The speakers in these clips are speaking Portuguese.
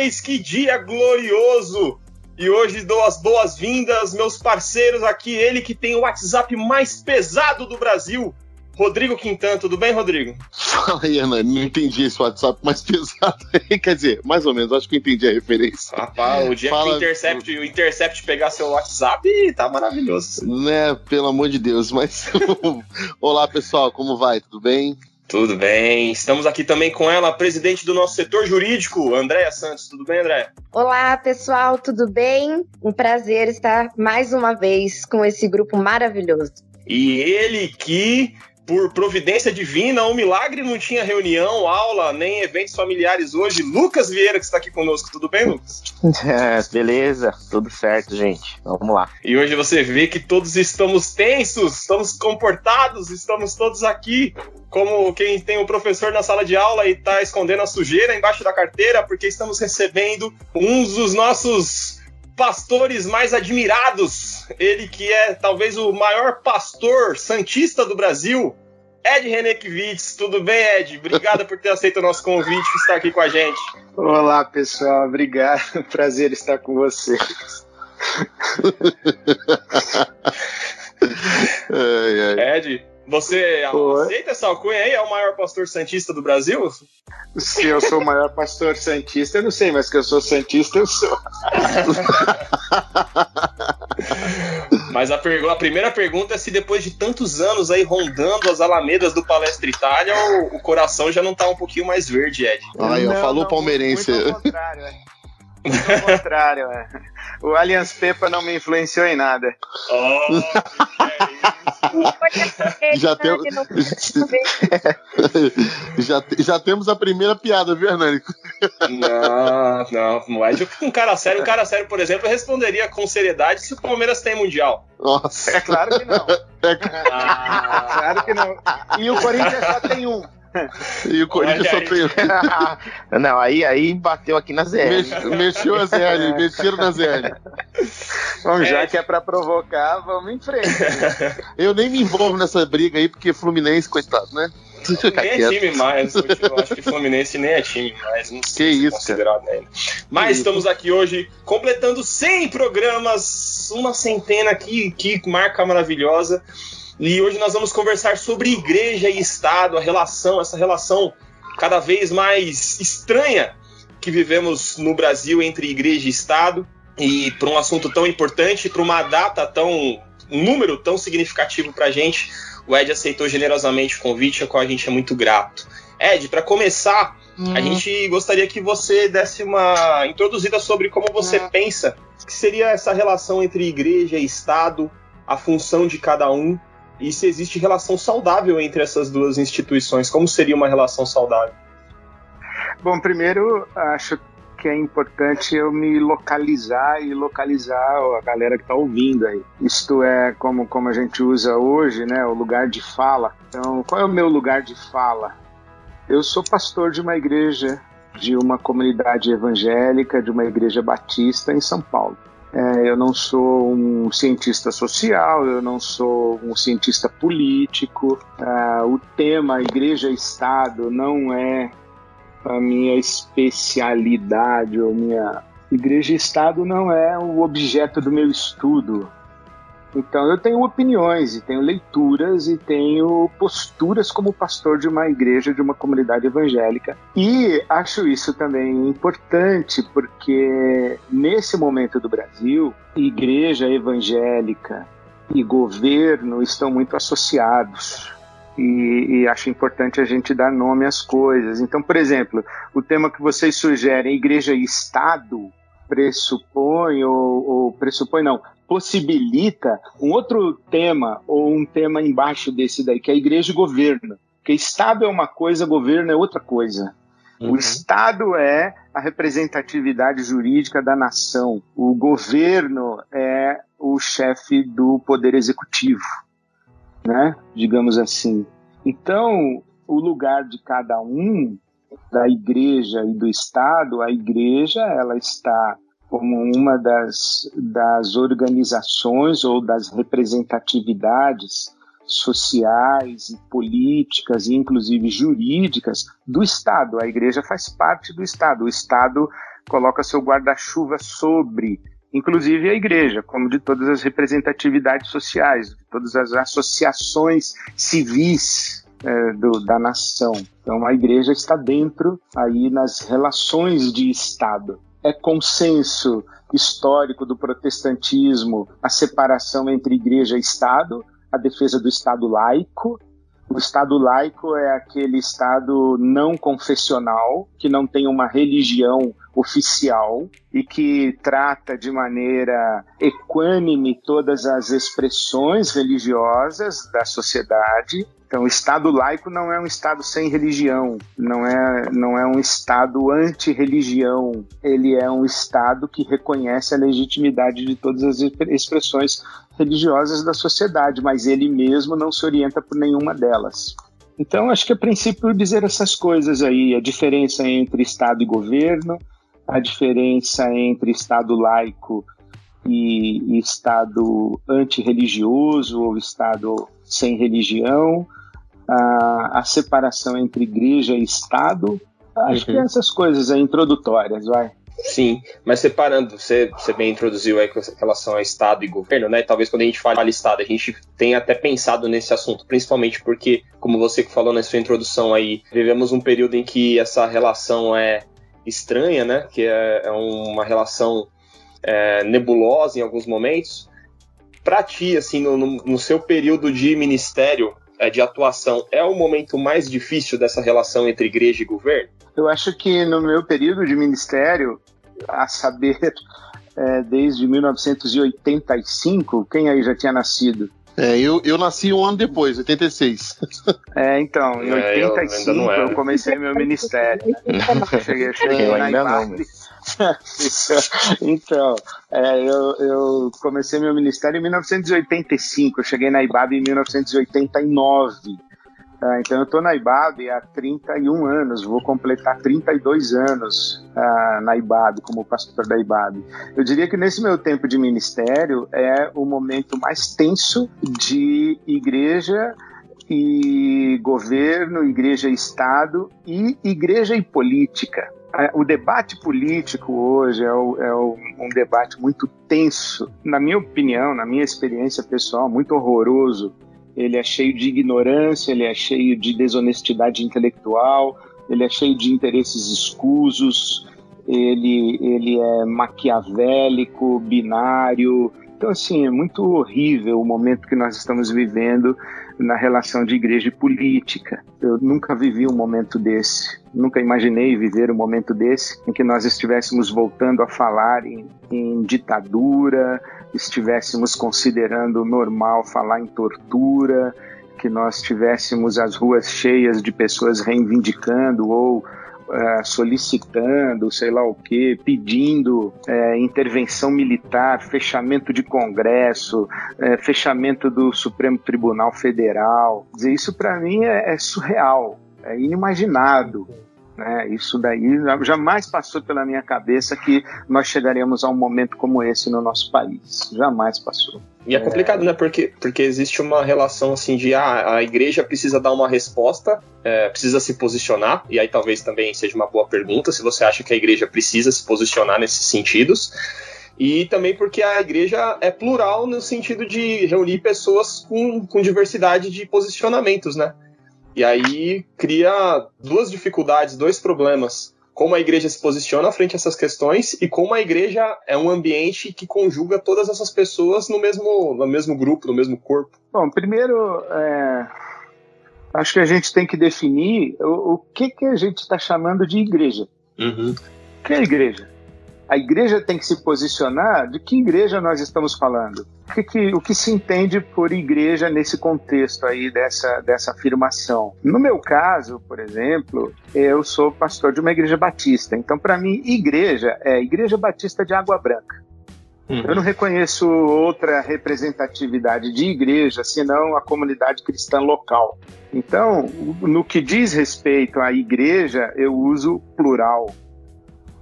vez, que dia glorioso! E hoje dou as boas-vindas, meus parceiros aqui, ele que tem o WhatsApp mais pesado do Brasil, Rodrigo Quintan, tudo bem, Rodrigo? Fala aí, Ana, não entendi esse WhatsApp mais pesado aí. Quer dizer, mais ou menos, acho que entendi a referência. Rapaz, o dia Fala... que o Intercept, o Intercept pegar seu WhatsApp, tá maravilhoso. Né, pelo amor de Deus, mas. Olá, pessoal, como vai? Tudo bem? Tudo bem. Estamos aqui também com ela, a presidente do nosso setor jurídico, Andréa Santos. Tudo bem, Andréa? Olá, pessoal, tudo bem? Um prazer estar mais uma vez com esse grupo maravilhoso. E ele que por providência divina, um milagre, não tinha reunião, aula, nem eventos familiares hoje. Lucas Vieira, que está aqui conosco, tudo bem, Lucas? É, beleza, tudo certo, gente. Vamos lá. E hoje você vê que todos estamos tensos, estamos comportados, estamos todos aqui como quem tem um professor na sala de aula e está escondendo a sujeira embaixo da carteira, porque estamos recebendo uns dos nossos pastores mais admirados. Ele que é talvez o maior pastor santista do Brasil, Ed Renekiewicz. Tudo bem, Ed? Obrigado por ter aceito o nosso convite e estar aqui com a gente. Olá, pessoal. Obrigado. Prazer estar com vocês. Ed, você Oi. aceita essa alcunha aí? É o maior pastor santista do Brasil? Se eu sou o maior pastor santista, eu não sei, mas que eu sou santista, eu sou. mas a, a, primeira pergunta é se depois de tantos anos aí rondando as alamedas do Palestra Itália, o, o coração já não tá um pouquinho mais verde, Ed. Aí, ó, falou não, palmeirense. Muito ao contrário, é. Ao contrário, é. o Allianz Pepa não me influenciou em nada. Oh, já, tem... já, já temos a primeira piada, viu, Hernani? Não, não. Mas um cara sério, um cara sério, por exemplo, responderia com seriedade se o Palmeiras tem Mundial. Nossa. É claro que não. É... Ah. Claro que não. E o Corinthians só tem um. E o Corinthians só tem. Não, aí, aí bateu aqui na ZL. Mex, mexeu a ZL, mexeram na ZL. Bom, já é. que é pra provocar, vamos em frente. Eu nem me envolvo nessa briga aí, porque Fluminense, coitado, né? nem é time mais, eu acho que Fluminense nem é time mais. Não que isso, considerado ainda. Mas que estamos isso. aqui hoje completando 100 programas, uma centena aqui, que marca maravilhosa. E hoje nós vamos conversar sobre igreja e Estado, a relação, essa relação cada vez mais estranha que vivemos no Brasil entre igreja e Estado. E para um assunto tão importante, para uma data tão. um número tão significativo para a gente, o Ed aceitou generosamente o convite, a qual a gente é muito grato. Ed, para começar, uhum. a gente gostaria que você desse uma introduzida sobre como você uhum. pensa que seria essa relação entre igreja e Estado, a função de cada um e se existe relação saudável entre essas duas instituições. Como seria uma relação saudável? Bom, primeiro, acho que é importante eu me localizar e localizar a galera que está ouvindo aí. Isto é como, como a gente usa hoje, né, o lugar de fala. Então, qual é o meu lugar de fala? Eu sou pastor de uma igreja, de uma comunidade evangélica, de uma igreja batista em São Paulo. É, eu não sou um cientista social, eu não sou um cientista político. É, o tema igreja-estado não é a minha especialidade ou minha igreja-estado não é o objeto do meu estudo. Então eu tenho opiniões e tenho leituras e tenho posturas como pastor de uma igreja, de uma comunidade evangélica. E acho isso também importante porque nesse momento do Brasil, igreja evangélica e governo estão muito associados. E, e, acho importante a gente dar nome às coisas. Então, por exemplo, o tema que vocês sugerem, igreja e Estado, pressupõe ou, ou pressupõe não, possibilita um outro tema ou um tema embaixo desse daí, que é igreja e governo. Porque Estado é uma coisa, governo é outra coisa. Uhum. O Estado é a representatividade jurídica da nação. O governo é o chefe do poder executivo, né? Digamos assim. Então, o lugar de cada um da igreja e do Estado, a igreja ela está como uma das, das organizações ou das representatividades sociais e políticas e inclusive jurídicas do Estado. A igreja faz parte do Estado. O Estado coloca seu guarda-chuva sobre, inclusive a igreja, como de todas as representatividades sociais, de todas as associações civis é, do, da nação. Então a igreja está dentro aí nas relações de Estado. É consenso histórico do protestantismo a separação entre igreja e Estado, a defesa do Estado laico. O Estado laico é aquele Estado não confessional, que não tem uma religião oficial e que trata de maneira equânime todas as expressões religiosas da sociedade então, o Estado laico não é um Estado sem religião, não é, não é um Estado anti-religião, ele é um Estado que reconhece a legitimidade de todas as expressões religiosas da sociedade, mas ele mesmo não se orienta por nenhuma delas. Então, acho que é princípio dizer essas coisas aí, a diferença entre Estado e governo, a diferença entre Estado laico e, e Estado antirreligioso ou Estado sem religião, a, a separação entre igreja e Estado. Acho uhum. que essas coisas aí introdutórias, vai. Sim, mas separando, você, você bem introduziu aí com relação a Estado e governo, né? Talvez quando a gente fala Estado, a gente tenha até pensado nesse assunto, principalmente porque, como você falou na sua introdução aí, vivemos um período em que essa relação é estranha, né? Que é, é uma relação é, nebulosa em alguns momentos. Para ti, assim, no, no, seu período de ministério, de atuação é o momento mais difícil dessa relação entre igreja e governo? Eu acho que no meu período de ministério, a saber, é, desde 1985, quem aí já tinha nascido? É, eu, eu nasci um ano depois, 86. É, então, em 85 é, eu, eu, comecei meu ministério. cheguei, cheguei eu ainda não, então, é, eu, eu, comecei meu ministério em 1985, eu cheguei na IBAB em 1989. Ah, então eu estou na IBAB há 31 anos, vou completar 32 anos ah, na IBAB, como pastor da IBAB. Eu diria que nesse meu tempo de ministério é o momento mais tenso de igreja e governo, igreja e Estado e igreja e política. É, o debate político hoje é, o, é o, um debate muito tenso, na minha opinião, na minha experiência pessoal, muito horroroso. Ele é cheio de ignorância, ele é cheio de desonestidade intelectual, ele é cheio de interesses escusos, ele, ele é maquiavélico, binário. Então, assim, é muito horrível o momento que nós estamos vivendo na relação de igreja e política. Eu nunca vivi um momento desse, nunca imaginei viver um momento desse em que nós estivéssemos voltando a falar em, em ditadura, estivéssemos considerando normal falar em tortura, que nós tivéssemos as ruas cheias de pessoas reivindicando ou é, solicitando, sei lá o que, pedindo é, intervenção militar, fechamento de Congresso, é, fechamento do Supremo Tribunal Federal. Dizer, isso para mim é, é surreal, é inimaginado. Né? Isso daí jamais passou pela minha cabeça que nós chegaremos a um momento como esse no nosso país. Jamais passou. E é complicado, é... né? Porque, porque existe uma relação assim de ah, a igreja precisa dar uma resposta, é, precisa se posicionar, e aí talvez também seja uma boa pergunta se você acha que a igreja precisa se posicionar nesses sentidos. E também porque a igreja é plural no sentido de reunir pessoas com, com diversidade de posicionamentos, né? E aí cria duas dificuldades, dois problemas. Como a igreja se posiciona frente a essas questões e como a igreja é um ambiente que conjuga todas essas pessoas no mesmo, no mesmo grupo, no mesmo corpo. Bom, primeiro, é, acho que a gente tem que definir o, o que, que a gente está chamando de igreja. Uhum. O que é igreja? a igreja tem que se posicionar de que igreja nós estamos falando. O que, que, o que se entende por igreja nesse contexto aí dessa, dessa afirmação? No meu caso, por exemplo, eu sou pastor de uma igreja batista. Então, para mim, igreja é Igreja Batista de Água Branca. Uhum. Eu não reconheço outra representatividade de igreja senão a comunidade cristã local. Então, no que diz respeito à igreja, eu uso plural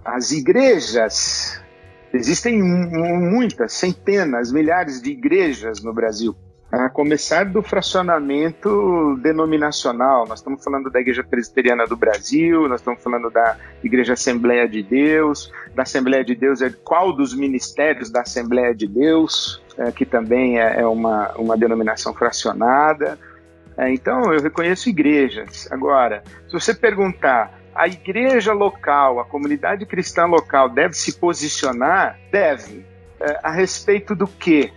as igrejas, existem muitas, centenas, milhares de igrejas no Brasil. A começar do fracionamento denominacional. Nós estamos falando da Igreja Presbiteriana do Brasil, nós estamos falando da Igreja Assembleia de Deus, da Assembleia de Deus é qual dos ministérios da Assembleia de Deus, é, que também é, é uma, uma denominação fracionada. É, então, eu reconheço igrejas. Agora, se você perguntar a igreja local, a comunidade cristã local deve se posicionar? Deve. É, a respeito do quê?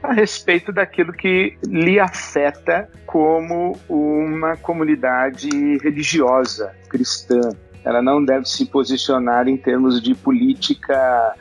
A respeito daquilo que lhe afeta como uma comunidade religiosa cristã. Ela não deve se posicionar em termos de política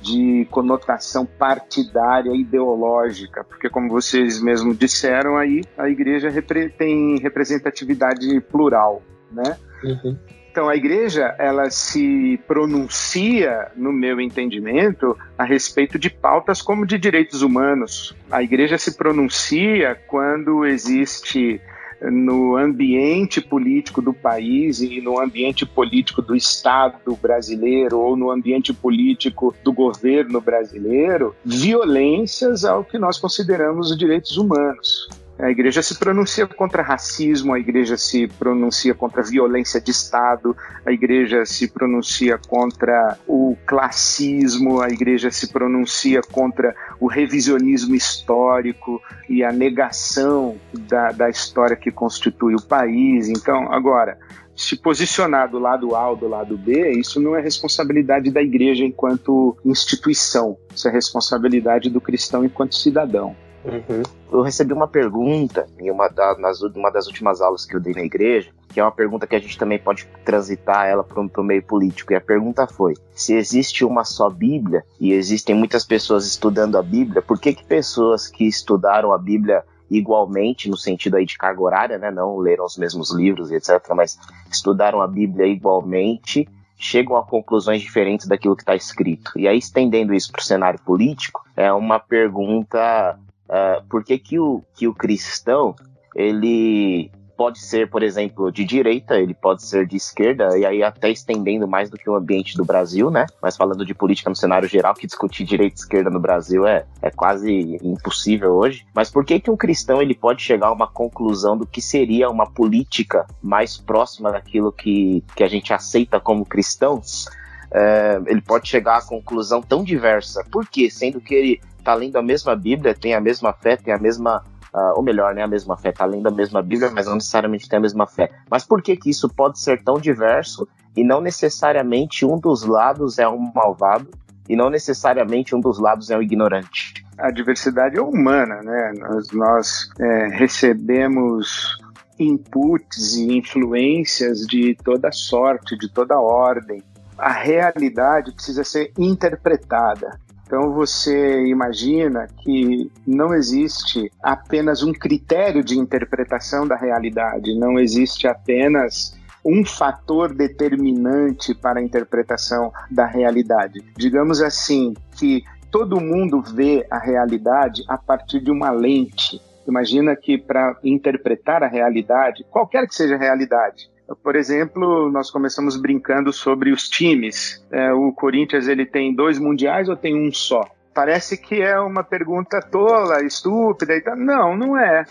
de conotação partidária ideológica, porque como vocês mesmos disseram aí, a igreja repre tem representatividade plural, né? Uhum. Então a igreja ela se pronuncia, no meu entendimento, a respeito de pautas como de direitos humanos. A igreja se pronuncia quando existe no ambiente político do país e no ambiente político do Estado brasileiro ou no ambiente político do governo brasileiro, violências ao que nós consideramos os direitos humanos. A igreja se pronuncia contra racismo, a igreja se pronuncia contra violência de Estado, a igreja se pronuncia contra o classismo, a igreja se pronuncia contra o revisionismo histórico e a negação da, da história que constitui o país. Então, agora, se posicionar do lado A ou do lado B, isso não é responsabilidade da igreja enquanto instituição, isso é responsabilidade do cristão enquanto cidadão. Uhum. Eu recebi uma pergunta em uma, da, nas, uma das últimas aulas que eu dei na igreja, que é uma pergunta que a gente também pode transitar ela para o meio político. E a pergunta foi: se existe uma só Bíblia e existem muitas pessoas estudando a Bíblia, por que, que pessoas que estudaram a Bíblia igualmente, no sentido aí de carga horária, né, não leram os mesmos livros e etc., mas estudaram a Bíblia igualmente, chegam a conclusões diferentes daquilo que está escrito. E aí, estendendo isso para o cenário político, é uma pergunta Uh, por que, que, o, que o cristão ele pode ser, por exemplo, de direita, ele pode ser de esquerda, e aí até estendendo mais do que o ambiente do Brasil, né? Mas falando de política no cenário geral, que discutir direita e esquerda no Brasil é, é quase impossível hoje. Mas por que que um cristão ele pode chegar a uma conclusão do que seria uma política mais próxima daquilo que, que a gente aceita como cristãos? É, ele pode chegar a conclusão tão diversa. Por quê? Sendo que ele tá lendo a mesma Bíblia, tem a mesma fé, tem a mesma. Uh, ou melhor, né, a mesma fé, tá lendo a mesma Bíblia, mas não necessariamente tem a mesma fé. Mas por que que isso pode ser tão diverso e não necessariamente um dos lados é um malvado e não necessariamente um dos lados é um ignorante? A diversidade é humana, né? Nós, nós é, recebemos inputs e influências de toda sorte, de toda ordem. A realidade precisa ser interpretada. Então você imagina que não existe apenas um critério de interpretação da realidade, não existe apenas um fator determinante para a interpretação da realidade. Digamos assim, que todo mundo vê a realidade a partir de uma lente. Imagina que para interpretar a realidade, qualquer que seja a realidade, por exemplo, nós começamos brincando sobre os times. É, o Corinthians ele tem dois mundiais ou tem um só? Parece que é uma pergunta tola, estúpida e tal. Não, não é.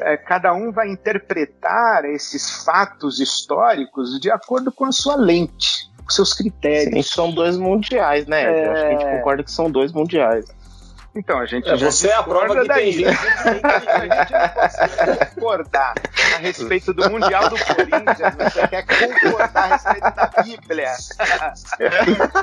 é. Cada um vai interpretar esses fatos históricos de acordo com a sua lente, com seus critérios. Sim, são dois mundiais, né? É... Eu acho que a gente é. concorda que são dois mundiais. Então, a gente. É, você é a prova que tem gente. a gente não consegue concordar a respeito do Mundial do Corinthians. Você quer concordar a respeito da Bíblia.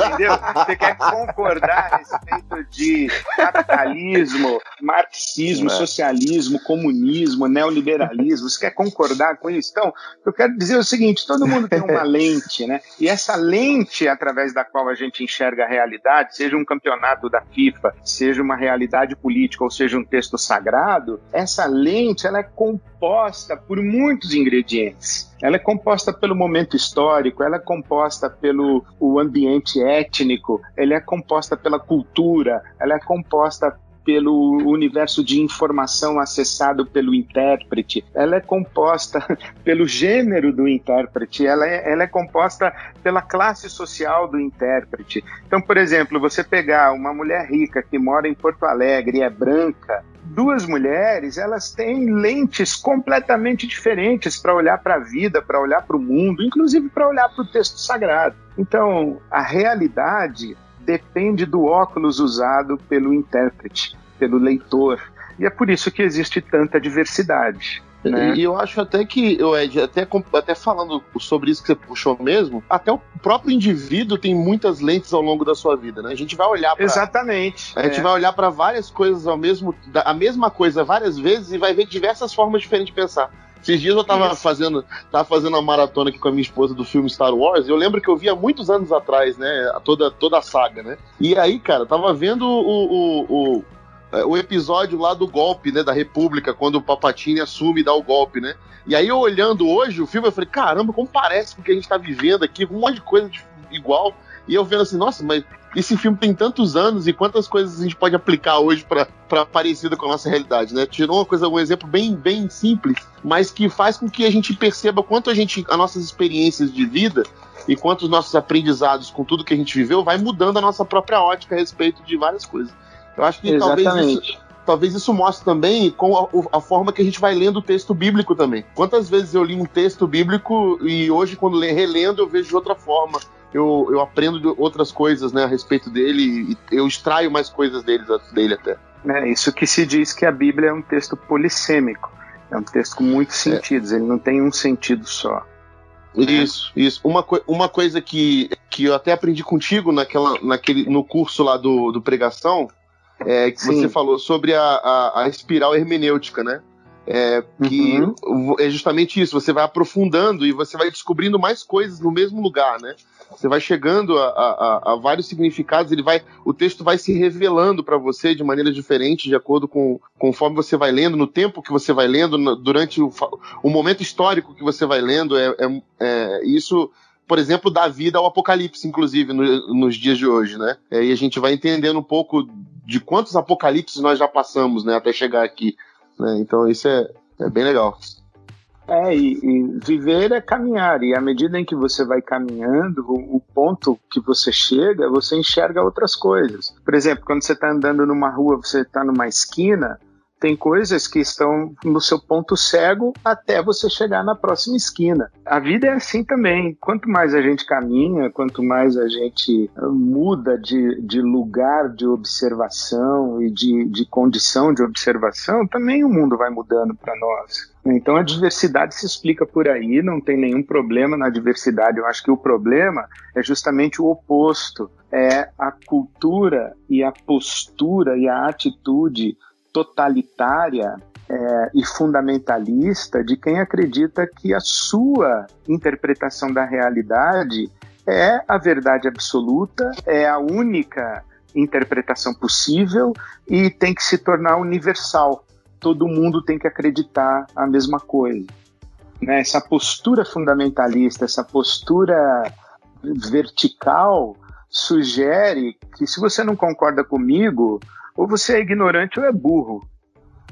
Entendeu? Você quer concordar a respeito de capitalismo, marxismo, é. socialismo, comunismo, neoliberalismo. Você quer concordar com isso? Então, eu quero dizer o seguinte: todo mundo tem uma lente, né? E essa lente através da qual a gente enxerga a realidade, seja um campeonato da FIFA, seja uma realidade política, ou seja, um texto sagrado, essa lente ela é composta por muitos ingredientes. Ela é composta pelo momento histórico, ela é composta pelo o ambiente étnico, ela é composta pela cultura, ela é composta pelo universo de informação acessado pelo intérprete, ela é composta pelo gênero do intérprete, ela é, ela é composta pela classe social do intérprete. Então, por exemplo, você pegar uma mulher rica que mora em Porto Alegre e é branca, duas mulheres, elas têm lentes completamente diferentes para olhar para a vida, para olhar para o mundo, inclusive para olhar para o texto sagrado. Então, a realidade depende do óculos usado pelo intérprete, pelo leitor. E é por isso que existe tanta diversidade. Né? E eu acho até que, Ed, até, até falando sobre isso que você puxou mesmo, até o próprio indivíduo tem muitas lentes ao longo da sua vida, né? A gente vai olhar para Exatamente. A gente é. vai olhar para várias coisas ao mesmo a mesma coisa várias vezes e vai ver diversas formas diferentes de pensar. Esses dias eu tava Isso. fazendo, tava fazendo uma maratona aqui com a minha esposa do filme Star Wars, e eu lembro que eu via muitos anos atrás, né, toda, toda a saga, né? E aí, cara, tava vendo o, o, o, é, o episódio lá do golpe, né, da República, quando o Papatini assume e dá o golpe, né? E aí eu olhando hoje o filme, eu falei, caramba, como parece com o que a gente tá vivendo aqui, um monte de coisa igual. E eu vendo assim, nossa, mas esse filme tem tantos anos e quantas coisas a gente pode aplicar hoje para parecida com a nossa realidade, né? Tirou uma coisa, um exemplo bem, bem simples, mas que faz com que a gente perceba quanto a gente, as nossas experiências de vida e quanto os nossos aprendizados com tudo que a gente viveu vai mudando a nossa própria ótica a respeito de várias coisas. Eu acho que Exatamente. talvez isso, talvez isso mostre também com a, a, forma que a gente vai lendo o texto bíblico também. Quantas vezes eu li um texto bíblico e hoje, quando relendo, eu vejo de outra forma eu, eu aprendo outras coisas né, a respeito dele e eu extraio mais coisas dele, dele até. É isso que se diz que a Bíblia é um texto polissêmico. É um texto com muitos é. sentidos, é. ele não tem um sentido só. Né? Isso, isso. Uma, uma coisa que, que eu até aprendi contigo naquela, naquele, no curso lá do, do pregação, é que Sim. você falou sobre a, a, a espiral hermenêutica, né? É, que uhum. é justamente isso, você vai aprofundando e você vai descobrindo mais coisas no mesmo lugar, né? Você vai chegando a, a, a vários significados, ele vai, o texto vai se revelando para você de maneira diferente, de acordo com conforme você vai lendo, no tempo que você vai lendo, durante o, o, momento histórico que você vai lendo. É, é, é, isso, por exemplo, dá vida ao Apocalipse, inclusive, no, nos dias de hoje, né? É, e a gente vai entendendo um pouco de quantos apocalipses nós já passamos, né, até chegar aqui. Né? Então isso é, é bem legal. É, e, e, viver é caminhar, e à medida em que você vai caminhando, o, o, ponto que você chega, você enxerga outras coisas. Por exemplo, quando você está andando numa rua, você está numa esquina, tem coisas que estão no seu ponto cego até você chegar na próxima esquina. A vida é assim também. Quanto mais a gente caminha, quanto mais a gente muda de, de lugar de observação e de, de condição de observação, também o mundo vai mudando para nós. Então a diversidade se explica por aí, não tem nenhum problema na diversidade. Eu acho que o problema é justamente o oposto. É a cultura e a postura e a atitude totalitária é, e fundamentalista de quem acredita que a sua interpretação da realidade é a verdade absoluta, é a única interpretação possível e tem que se tornar universal. Todo mundo tem que acreditar a mesma coisa. Né? Essa postura fundamentalista, essa postura vertical, sugere que se você não concorda comigo, ou você é ignorante ou é burro,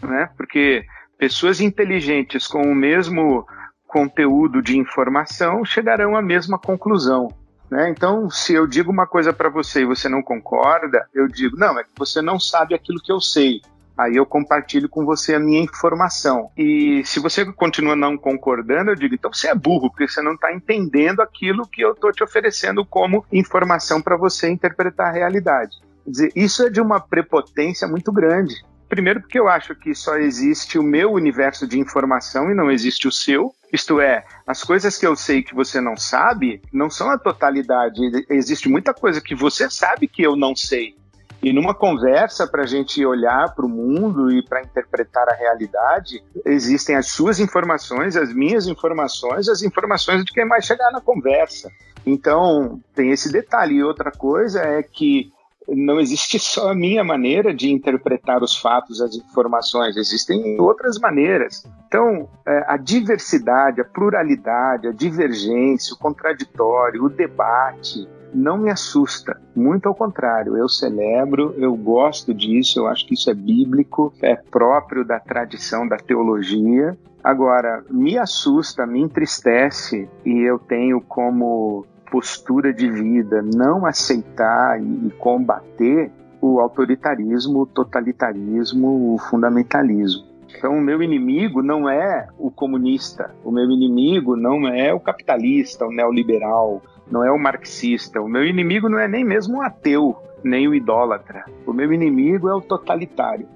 né? Porque pessoas inteligentes com o mesmo conteúdo de informação chegarão à mesma conclusão. Né? Então, se eu digo uma coisa para você e você não concorda, eu digo, não, é que você não sabe aquilo que eu sei. Aí eu compartilho com você a minha informação. E se você continua não concordando, eu digo, então você é burro, porque você não está entendendo aquilo que eu estou te oferecendo como informação para você interpretar a realidade. Dizer, isso é de uma prepotência muito grande. Primeiro, porque eu acho que só existe o meu universo de informação e não existe o seu. Isto é, as coisas que eu sei que você não sabe não são a totalidade. Existe muita coisa que você sabe que eu não sei. E numa conversa para a gente olhar para o mundo e para interpretar a realidade, existem as suas informações, as minhas informações, as informações de quem vai chegar na conversa. Então, tem esse detalhe. E outra coisa é que não existe só a minha maneira de interpretar os fatos, as informações, existem outras maneiras. Então, é, a diversidade, a pluralidade, a divergência, o contraditório, o debate, não me assusta. Muito ao contrário, eu celebro, eu gosto disso, eu acho que isso é bíblico, é próprio da tradição da teologia. Agora, me assusta, me entristece e eu tenho como postura de vida não aceitar e combater o autoritarismo, o totalitarismo, o fundamentalismo. Então, o meu inimigo não é o comunista, o meu inimigo não é o capitalista, o neoliberal, não é o marxista, o meu inimigo não é nem mesmo o ateu, nem o idólatra. O meu inimigo é o totalitário.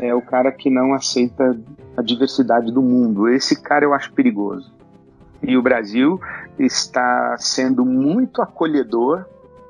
É o cara que não aceita a diversidade do mundo. Esse cara eu acho perigoso. E o Brasil está sendo muito acolhedor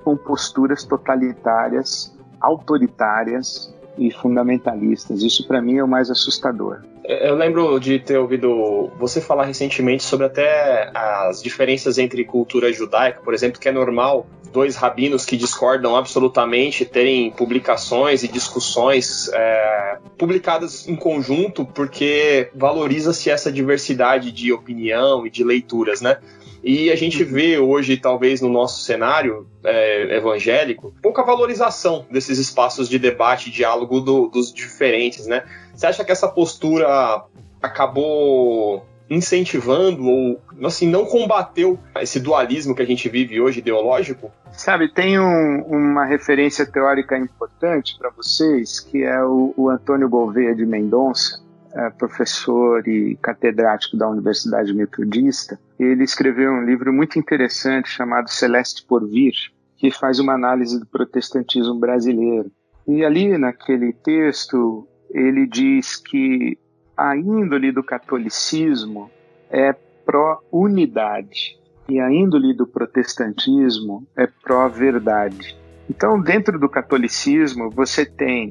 com posturas totalitárias, autoritárias e fundamentalistas. Isso para mim é o mais assustador. Eu lembro de ter ouvido você falar recentemente sobre até as diferenças entre cultura judaica, por exemplo, que é normal dois rabinos que discordam absolutamente terem publicações e discussões é, publicadas em conjunto, porque valoriza-se essa diversidade de opinião e de leituras, né? E a gente vê hoje, talvez no nosso cenário é, evangélico, pouca valorização desses espaços de debate diálogo do, dos diferentes, né? Você acha que essa postura acabou incentivando ou assim não combateu esse dualismo que a gente vive hoje ideológico? Sabe, tem um, uma referência teórica importante para vocês que é o, o Antônio Gouveia de Mendonça, é, professor e catedrático da Universidade Metodista. Ele escreveu um livro muito interessante chamado Celeste por Vir, que faz uma análise do protestantismo brasileiro. E ali naquele texto ele diz que a índole do catolicismo é pró-unidade e a índole do protestantismo é pró-verdade. Então, dentro do catolicismo, você tem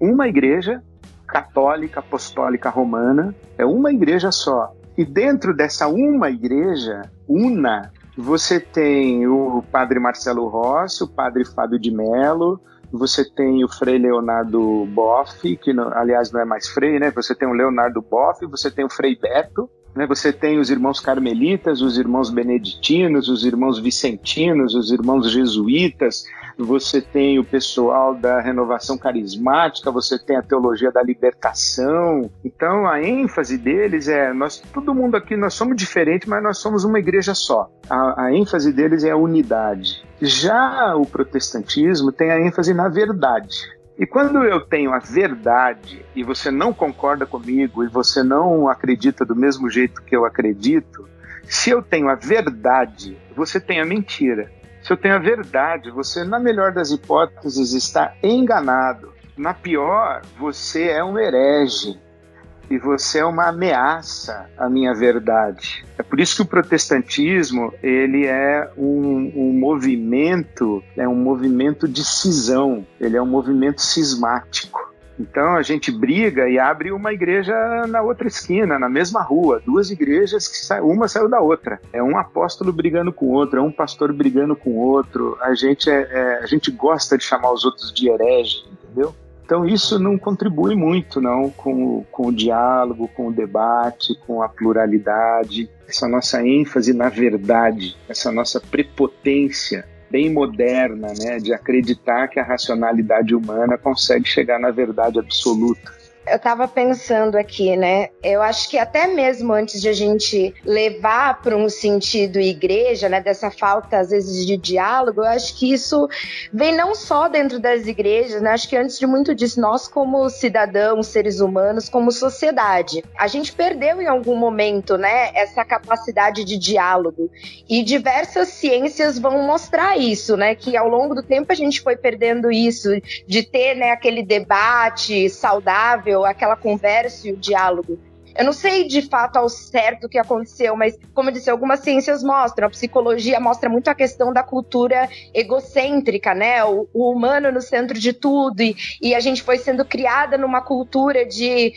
uma igreja católica, apostólica, romana, é uma igreja só. E dentro dessa uma igreja, una, você tem o padre Marcelo Rossi, o padre Fábio de Mello, você tem o Frei Leonardo Boff, que aliás não é mais Frei, né? Você tem o Leonardo Boff, você tem o Frei Beto, né? Você tem os irmãos carmelitas, os irmãos beneditinos, os irmãos vicentinos, os irmãos jesuítas, você tem o pessoal da renovação carismática, você tem a teologia da libertação. Então a ênfase deles é nós, todo mundo aqui nós somos diferentes, mas nós somos uma igreja só. A, a ênfase deles é a unidade. Já o protestantismo tem a ênfase na verdade. E quando eu tenho a verdade e você não concorda comigo e você não acredita do mesmo jeito que eu acredito, se eu tenho a verdade, você tem a mentira. Se eu tenho a verdade, você, na melhor das hipóteses, está enganado. Na pior, você é um herege e você é uma ameaça à minha verdade. É por isso que o protestantismo ele é um, um movimento, é um movimento de cisão, ele é um movimento cismático. Então a gente briga e abre uma igreja na outra esquina, na mesma rua, duas igrejas que sa uma saiu da outra. É um apóstolo brigando com o outro, é um pastor brigando com o outro. A gente é, é a gente gosta de chamar os outros de herege, entendeu? Então isso não contribui muito não com, o, com o diálogo, com o debate, com a pluralidade, essa nossa ênfase na verdade, essa nossa prepotência bem moderna, né, de acreditar que a racionalidade humana consegue chegar na verdade absoluta. Eu estava pensando aqui, né? Eu acho que até mesmo antes de a gente levar para um sentido igreja, né, dessa falta às vezes de diálogo, eu acho que isso vem não só dentro das igrejas, né? Acho que antes de muito disso, nós como cidadãos, seres humanos, como sociedade, a gente perdeu em algum momento, né, essa capacidade de diálogo. E diversas ciências vão mostrar isso, né, que ao longo do tempo a gente foi perdendo isso de ter, né, aquele debate saudável aquela conversa e o diálogo. Eu não sei de fato ao certo o que aconteceu, mas, como eu disse, algumas ciências mostram, a psicologia mostra muito a questão da cultura egocêntrica, né? O, o humano no centro de tudo, e, e, a gente foi sendo criada numa cultura de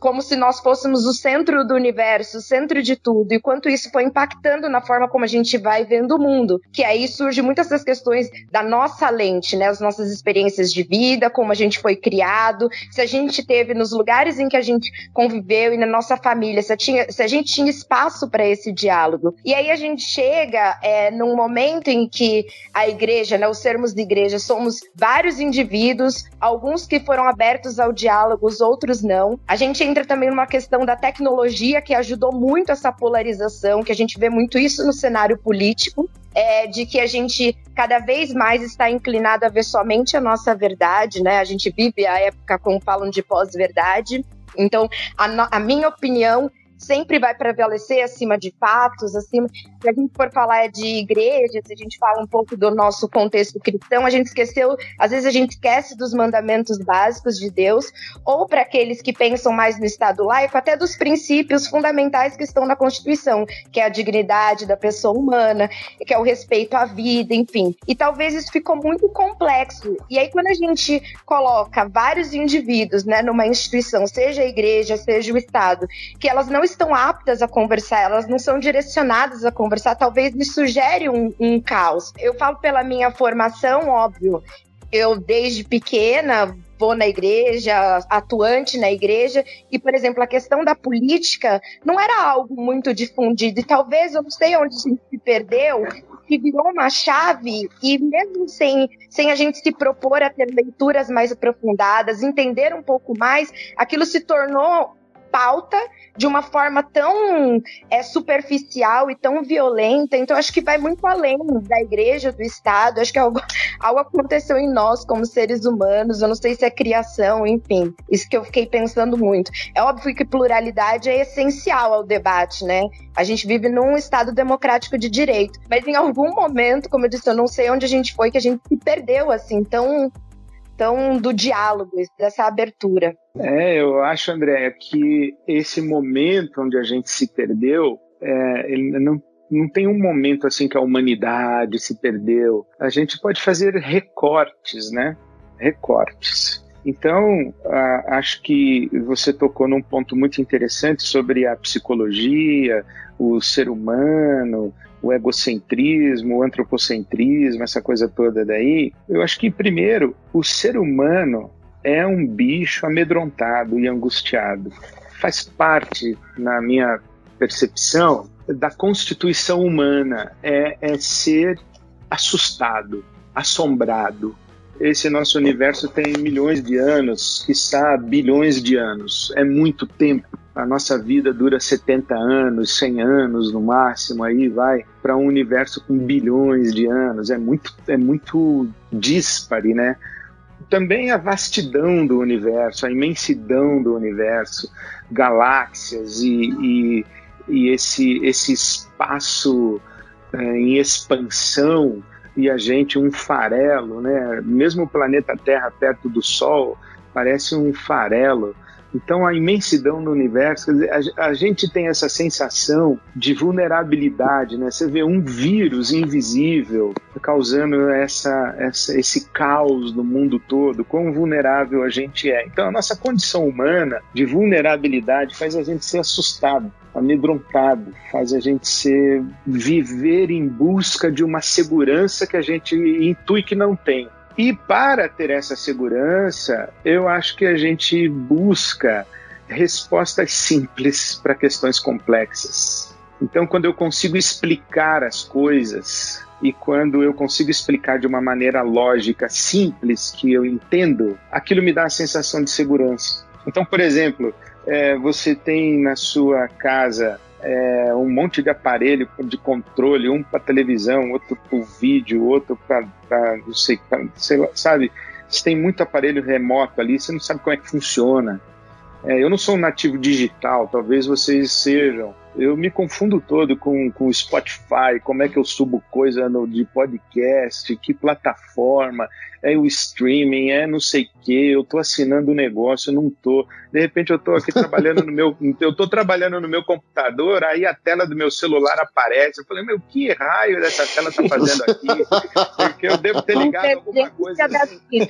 como se nós fôssemos o centro do universo, o centro de tudo, e quanto isso foi impactando na forma como a gente vai vendo o mundo. Que aí surge muitas das questões da nossa lente, né? As nossas experiências de vida, como a gente foi criado, se a gente teve nos lugares em que a gente conviveu e na nossa família, se, tinha, se a gente tinha espaço para esse diálogo. E aí a gente chega é, num momento em que a igreja, né, os sermos de igreja, somos vários indivíduos, alguns que foram abertos ao diálogo, os outros não. A gente entra também numa questão da tecnologia que ajudou muito essa polarização, que a gente vê muito isso no cenário político é, de que a gente cada vez mais está inclinado a ver somente a nossa verdade, né? A gente vive a época, como falam, de pós-verdade. Então, a, a minha opinião sempre vai prevalecer acima de fatos, acima. Se a gente for falar de igreja, se a gente fala um pouco do nosso contexto cristão, a gente esqueceu, às vezes a gente esquece dos mandamentos básicos de Deus, ou para aqueles que pensam mais no Estado laico, até dos princípios fundamentais que estão na Constituição, que é a dignidade da pessoa humana, que é o respeito à vida, enfim. E talvez isso ficou muito complexo. E aí, quando a gente coloca vários indivíduos né, numa instituição, seja a igreja, seja o Estado, que elas não estão aptas a conversar, elas não são direcionadas a conversar, talvez me sugere um, um caos. Eu falo pela minha formação, óbvio. Eu, desde pequena, vou na igreja, atuante na igreja, e, por exemplo, a questão da política não era algo muito difundido, e talvez, eu não sei onde a gente se perdeu, que virou uma chave, e mesmo sem, sem a gente se propor a ter leituras mais aprofundadas, entender um pouco mais, aquilo se tornou pauta de uma forma tão é, superficial e tão violenta. Então, acho que vai muito além da igreja, do Estado. Acho que algo, algo aconteceu em nós como seres humanos. Eu não sei se é criação, enfim. Isso que eu fiquei pensando muito. É óbvio que pluralidade é essencial ao debate, né? A gente vive num Estado democrático de direito. Mas em algum momento, como eu disse, eu não sei onde a gente foi, que a gente se perdeu, assim, tão questão do diálogo, dessa abertura. É, eu acho, André, que esse momento onde a gente se perdeu, é, ele não, não tem um momento assim que a humanidade se perdeu. A gente pode fazer recortes, né? Recortes. Então, acho que você tocou num ponto muito interessante sobre a psicologia, o ser humano, o egocentrismo, o antropocentrismo, essa coisa toda daí, eu acho que, primeiro, o ser humano é um bicho amedrontado e angustiado. Faz parte, na minha percepção, da constituição humana, é, é ser assustado, assombrado. Esse nosso universo tem milhões de anos, quiçá bilhões de anos. É muito tempo a nossa vida dura 70 anos, 100 anos no máximo, aí vai para um universo com bilhões de anos. É muito, é muito dispare, né? Também a vastidão do universo, a imensidão do universo, galáxias e, e, e esse, esse espaço é, em expansão e a gente um farelo, né? Mesmo o planeta Terra perto do Sol parece um farelo então, a imensidão do universo, a, a, gente tem essa sensação de vulnerabilidade, né? Você vê um vírus invisível causando essa, essa, esse caos no mundo todo, quão vulnerável a gente é. Então, a nossa condição humana de vulnerabilidade faz a gente ser assustado amedrontado, faz a gente ser viver em busca de uma segurança que a gente intui que não tem. E para ter essa segurança, eu acho que a gente busca respostas simples para questões complexas. Então, quando eu consigo explicar as coisas e quando eu consigo explicar de uma maneira lógica, simples, que eu entendo, aquilo me dá a sensação de segurança. Então, por exemplo, é, você tem na sua casa é, um monte de aparelho de controle, um para televisão, outro para vídeo, outro para não sei, pra, sei lá, sabe? Você tem muito aparelho remoto ali, você não sabe como é que funciona. É, eu não sou um nativo digital, talvez vocês sejam. Eu me confundo todo com o Spotify, como é que eu subo coisa no, de podcast, que plataforma é o streaming, é não sei o que, eu tô assinando o um negócio, eu não tô. De repente eu tô aqui trabalhando no meu, eu tô trabalhando no meu computador, aí a tela do meu celular aparece. Eu falei, meu, que raio dessa tela tá fazendo aqui? Porque eu devo ter ligado alguma coisa. Assim.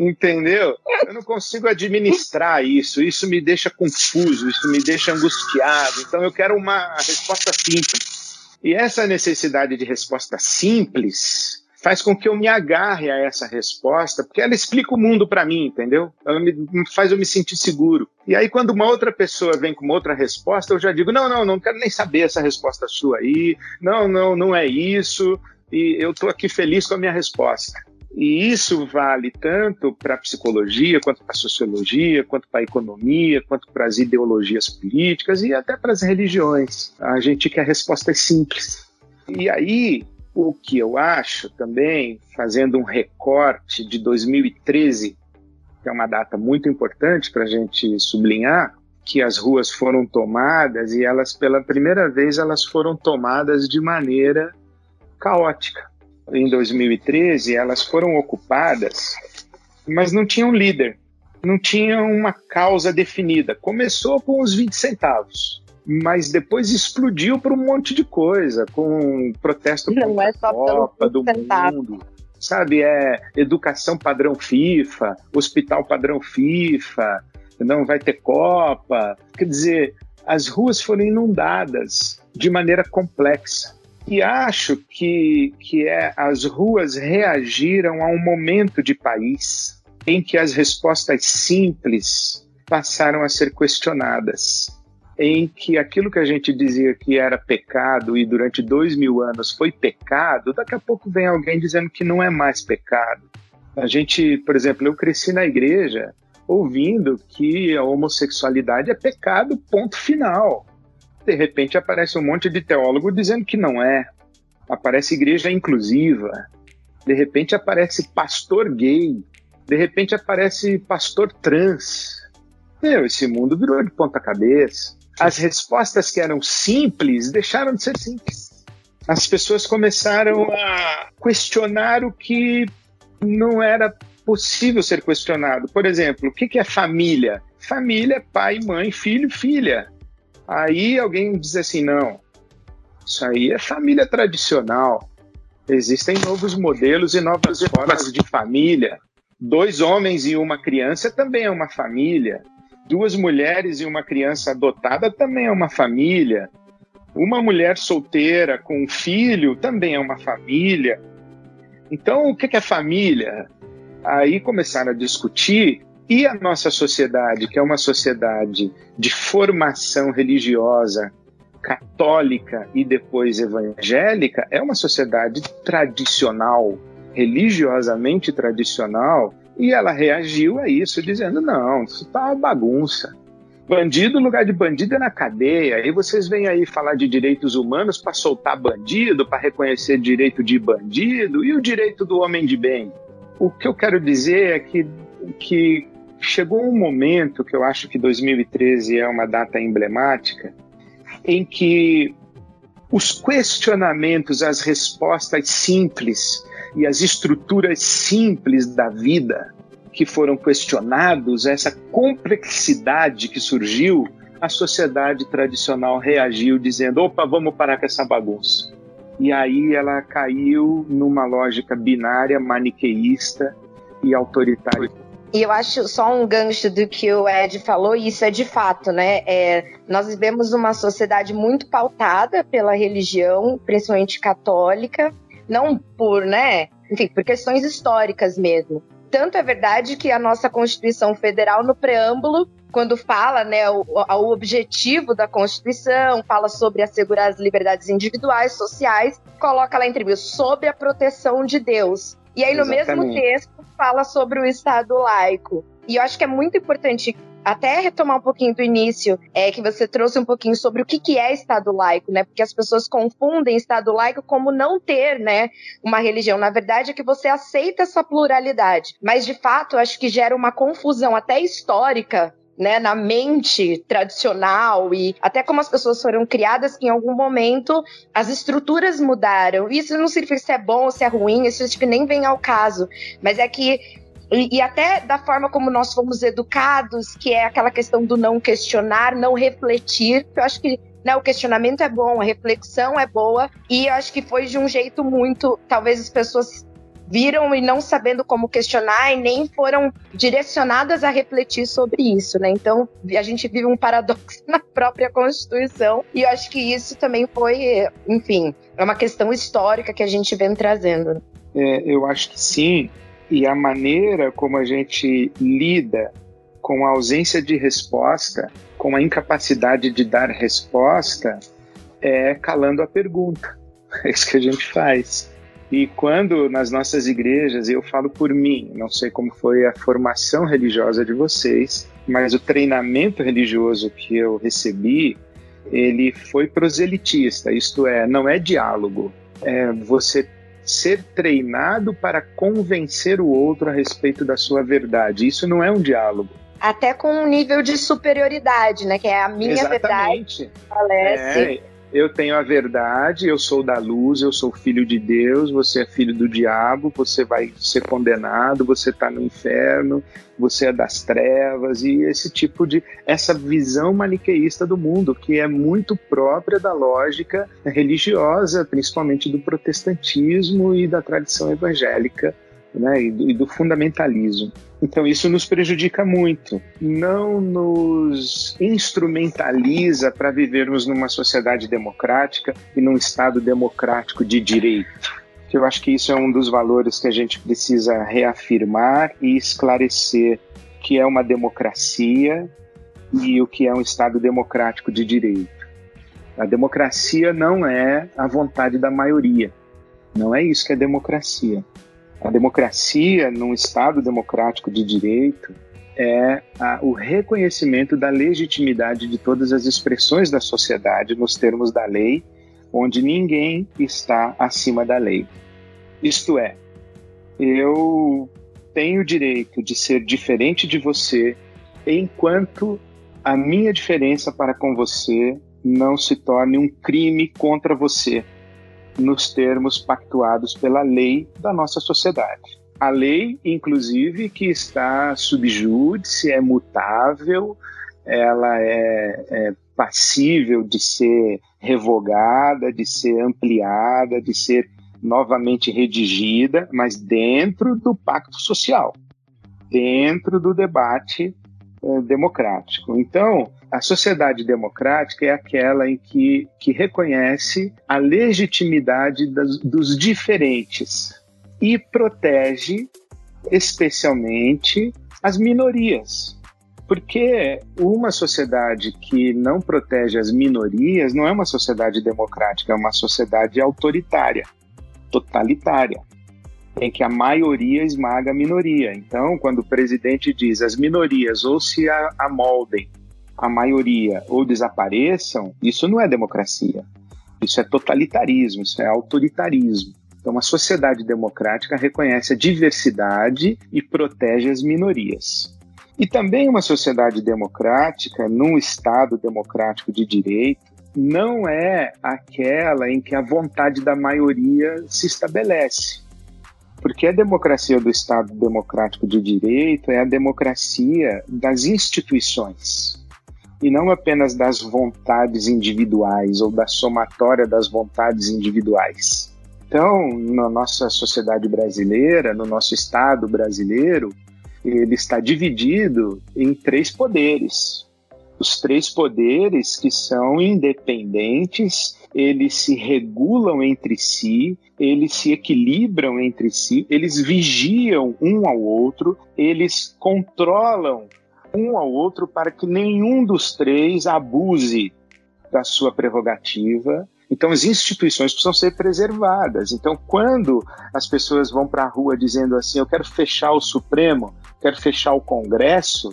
Entendeu? Eu não consigo administrar isso, isso me deixa confuso, isso me deixa angustiado. Então eu quero uma resposta simples. E essa necessidade de resposta simples faz com que eu me agarre a essa resposta, porque ela explica o mundo para mim, entendeu? Ela me, faz eu me sentir seguro. E aí, quando uma outra pessoa vem com uma outra resposta, eu já digo: não, não, não quero nem saber essa resposta sua aí, não, não, não é isso, e eu estou aqui feliz com a minha resposta. E isso vale tanto para a psicologia, quanto para a sociologia, quanto para a economia, quanto para as ideologias políticas e até para as religiões. A gente quer respostas simples. E aí, o que eu acho também, fazendo um recorte de 2013, que é uma data muito importante para a gente sublinhar, que as ruas foram tomadas e elas, pela primeira vez, elas foram tomadas de maneira caótica. Em 2013, elas foram ocupadas, mas não tinham líder, não tinham uma causa definida. Começou com os 20 centavos mas depois explodiu para um monte de coisa, com protesto não é só Copa do Mundo, sabe? É educação padrão FIFA, hospital padrão FIFA, não vai ter Copa. Quer dizer, as ruas foram inundadas de maneira complexa. E acho que, que é, as ruas reagiram a um momento de país em que as respostas simples passaram a ser questionadas em que aquilo que a gente dizia que era pecado e durante dois mil anos foi pecado, daqui a pouco vem alguém dizendo que não é mais pecado. A gente, por exemplo, eu cresci na igreja ouvindo que a homossexualidade é pecado, ponto final. De repente aparece um monte de teólogo dizendo que não é. Aparece igreja inclusiva. De repente aparece pastor gay. De repente aparece pastor trans. Meu, esse mundo virou de ponta cabeça as respostas que eram simples deixaram de ser simples. As pessoas começaram a questionar o que não era possível ser questionado. Por exemplo, o que é família? Família pai, mãe, filho, filha. Aí alguém diz assim: não, isso aí é família tradicional. Existem novos modelos e novas formas de família. Dois homens e uma criança também é uma família. Duas mulheres e uma criança adotada também é uma família. Uma mulher solteira com um filho também é uma família. Então, o que é família? Aí começaram a discutir e a nossa sociedade, que é uma sociedade de formação religiosa católica e depois evangélica, é uma sociedade tradicional, religiosamente tradicional, e ela reagiu a isso, dizendo: não, isso tá uma bagunça. Bandido, lugar de bandido é na cadeia. E vocês vêm aí falar de direitos humanos para soltar bandido, para reconhecer direito de bandido e o direito do homem de bem. O que eu quero dizer é que, que chegou um momento que eu acho que 2013 é uma data emblemática, em que os questionamentos, as respostas simples e as estruturas simples da vida que foram questionados, essa complexidade que surgiu, a sociedade tradicional reagiu dizendo: opa, vamos parar com essa bagunça. E aí ela caiu numa lógica binária, maniqueísta e autoritária. E eu acho só um gancho do que o Ed falou, e isso é de fato, né? É, nós vivemos uma sociedade muito pautada pela religião, principalmente católica, não por, né, enfim, por questões históricas mesmo. Tanto é verdade que a nossa Constituição Federal, no preâmbulo, quando fala né, o, o objetivo da Constituição, fala sobre assegurar as liberdades individuais, sociais, coloca lá entre sobre a proteção de Deus. E aí, no Exatamente. mesmo texto, fala sobre o Estado laico. E eu acho que é muito importante até retomar um pouquinho do início, é que você trouxe um pouquinho sobre o que, que é Estado laico, né? Porque as pessoas confundem Estado laico como não ter, né, uma religião. Na verdade, é que você aceita essa pluralidade. Mas, de fato, acho que gera uma confusão até histórica né, na mente tradicional e até como as pessoas foram criadas, que em algum momento as estruturas mudaram. Isso não significa se é bom ou se é ruim, isso tipo, nem vem ao caso. Mas é que e, e, até da forma como nós fomos educados, que é aquela questão do não questionar, não refletir. Eu acho que né, o questionamento é bom, a reflexão é boa, e eu acho que foi de um jeito muito. Talvez as pessoas viram e não sabendo como questionar e nem foram direcionadas a refletir sobre isso, né? Então a gente vive um paradoxo na própria Constituição e eu acho que isso também foi, enfim, é uma questão histórica que a gente vem trazendo. É, eu acho que sim, e a maneira como a gente lida com a ausência de resposta, com a incapacidade de dar resposta, é calando a pergunta. É isso que a gente faz. E quando nas nossas igrejas, eu falo por mim, não sei como foi a formação religiosa de vocês, mas o treinamento religioso que eu recebi, ele foi proselitista, isto é, não é diálogo, é você ser treinado para convencer o outro a respeito da sua verdade. Isso não é um diálogo. Até com um nível de superioridade, né? Que é a minha Exatamente. verdade. Falece. É, eu tenho a verdade, eu sou da luz, eu sou filho de Deus, você é filho do diabo, você vai ser condenado, você está no inferno, você é das trevas e esse tipo de essa visão maniqueísta do mundo que é muito própria da lógica religiosa, principalmente do protestantismo e da tradição evangélica né, e, do, e do fundamentalismo. Então isso nos prejudica muito, não nos instrumentaliza para vivermos numa sociedade democrática e num Estado democrático de direito. Eu acho que isso é um dos valores que a gente precisa reafirmar e esclarecer que é uma democracia e o que é um Estado democrático de direito. A democracia não é a vontade da maioria. Não é isso que é democracia. A democracia, num Estado democrático de direito, é a, o reconhecimento da legitimidade de todas as expressões da sociedade nos termos da lei, onde ninguém está acima da lei. Isto é, eu tenho o direito de ser diferente de você enquanto a minha diferença para com você não se torne um crime contra você nos termos pactuados pela lei da nossa sociedade. A lei, inclusive, que está subjúdice, é mutável, ela é, é passível de ser revogada, de ser ampliada, de ser novamente redigida, mas dentro do pacto social, dentro do debate eh, democrático. Então, a sociedade democrática é aquela em que, que reconhece a legitimidade das, dos diferentes e protege especialmente as minorias. Porque uma sociedade que não protege as minorias não é uma sociedade democrática, é uma sociedade autoritária, totalitária, em que a maioria esmaga a minoria. Então, quando o presidente diz as minorias ou se amoldem a maioria ou desapareçam, isso não é democracia. Isso é totalitarismo, isso é autoritarismo. Então, uma sociedade democrática reconhece a diversidade e protege as minorias. E também uma sociedade democrática, num Estado democrático de direito, não é aquela em que a vontade da maioria se estabelece. Porque a democracia do Estado democrático de direito é a democracia das instituições e não apenas das vontades individuais ou da somatória das vontades individuais. Então, na nossa sociedade brasileira, no nosso Estado brasileiro, ele está dividido em três poderes. Os três poderes que são independentes, eles se regulam entre si, eles se equilibram entre si, eles vigiam um ao outro, eles controlam um ao outro para que nenhum dos três abuse da sua prerrogativa. Então, as instituições precisam ser preservadas. Então, quando as pessoas vão para a rua dizendo assim: eu quero fechar o Supremo, quero fechar o Congresso,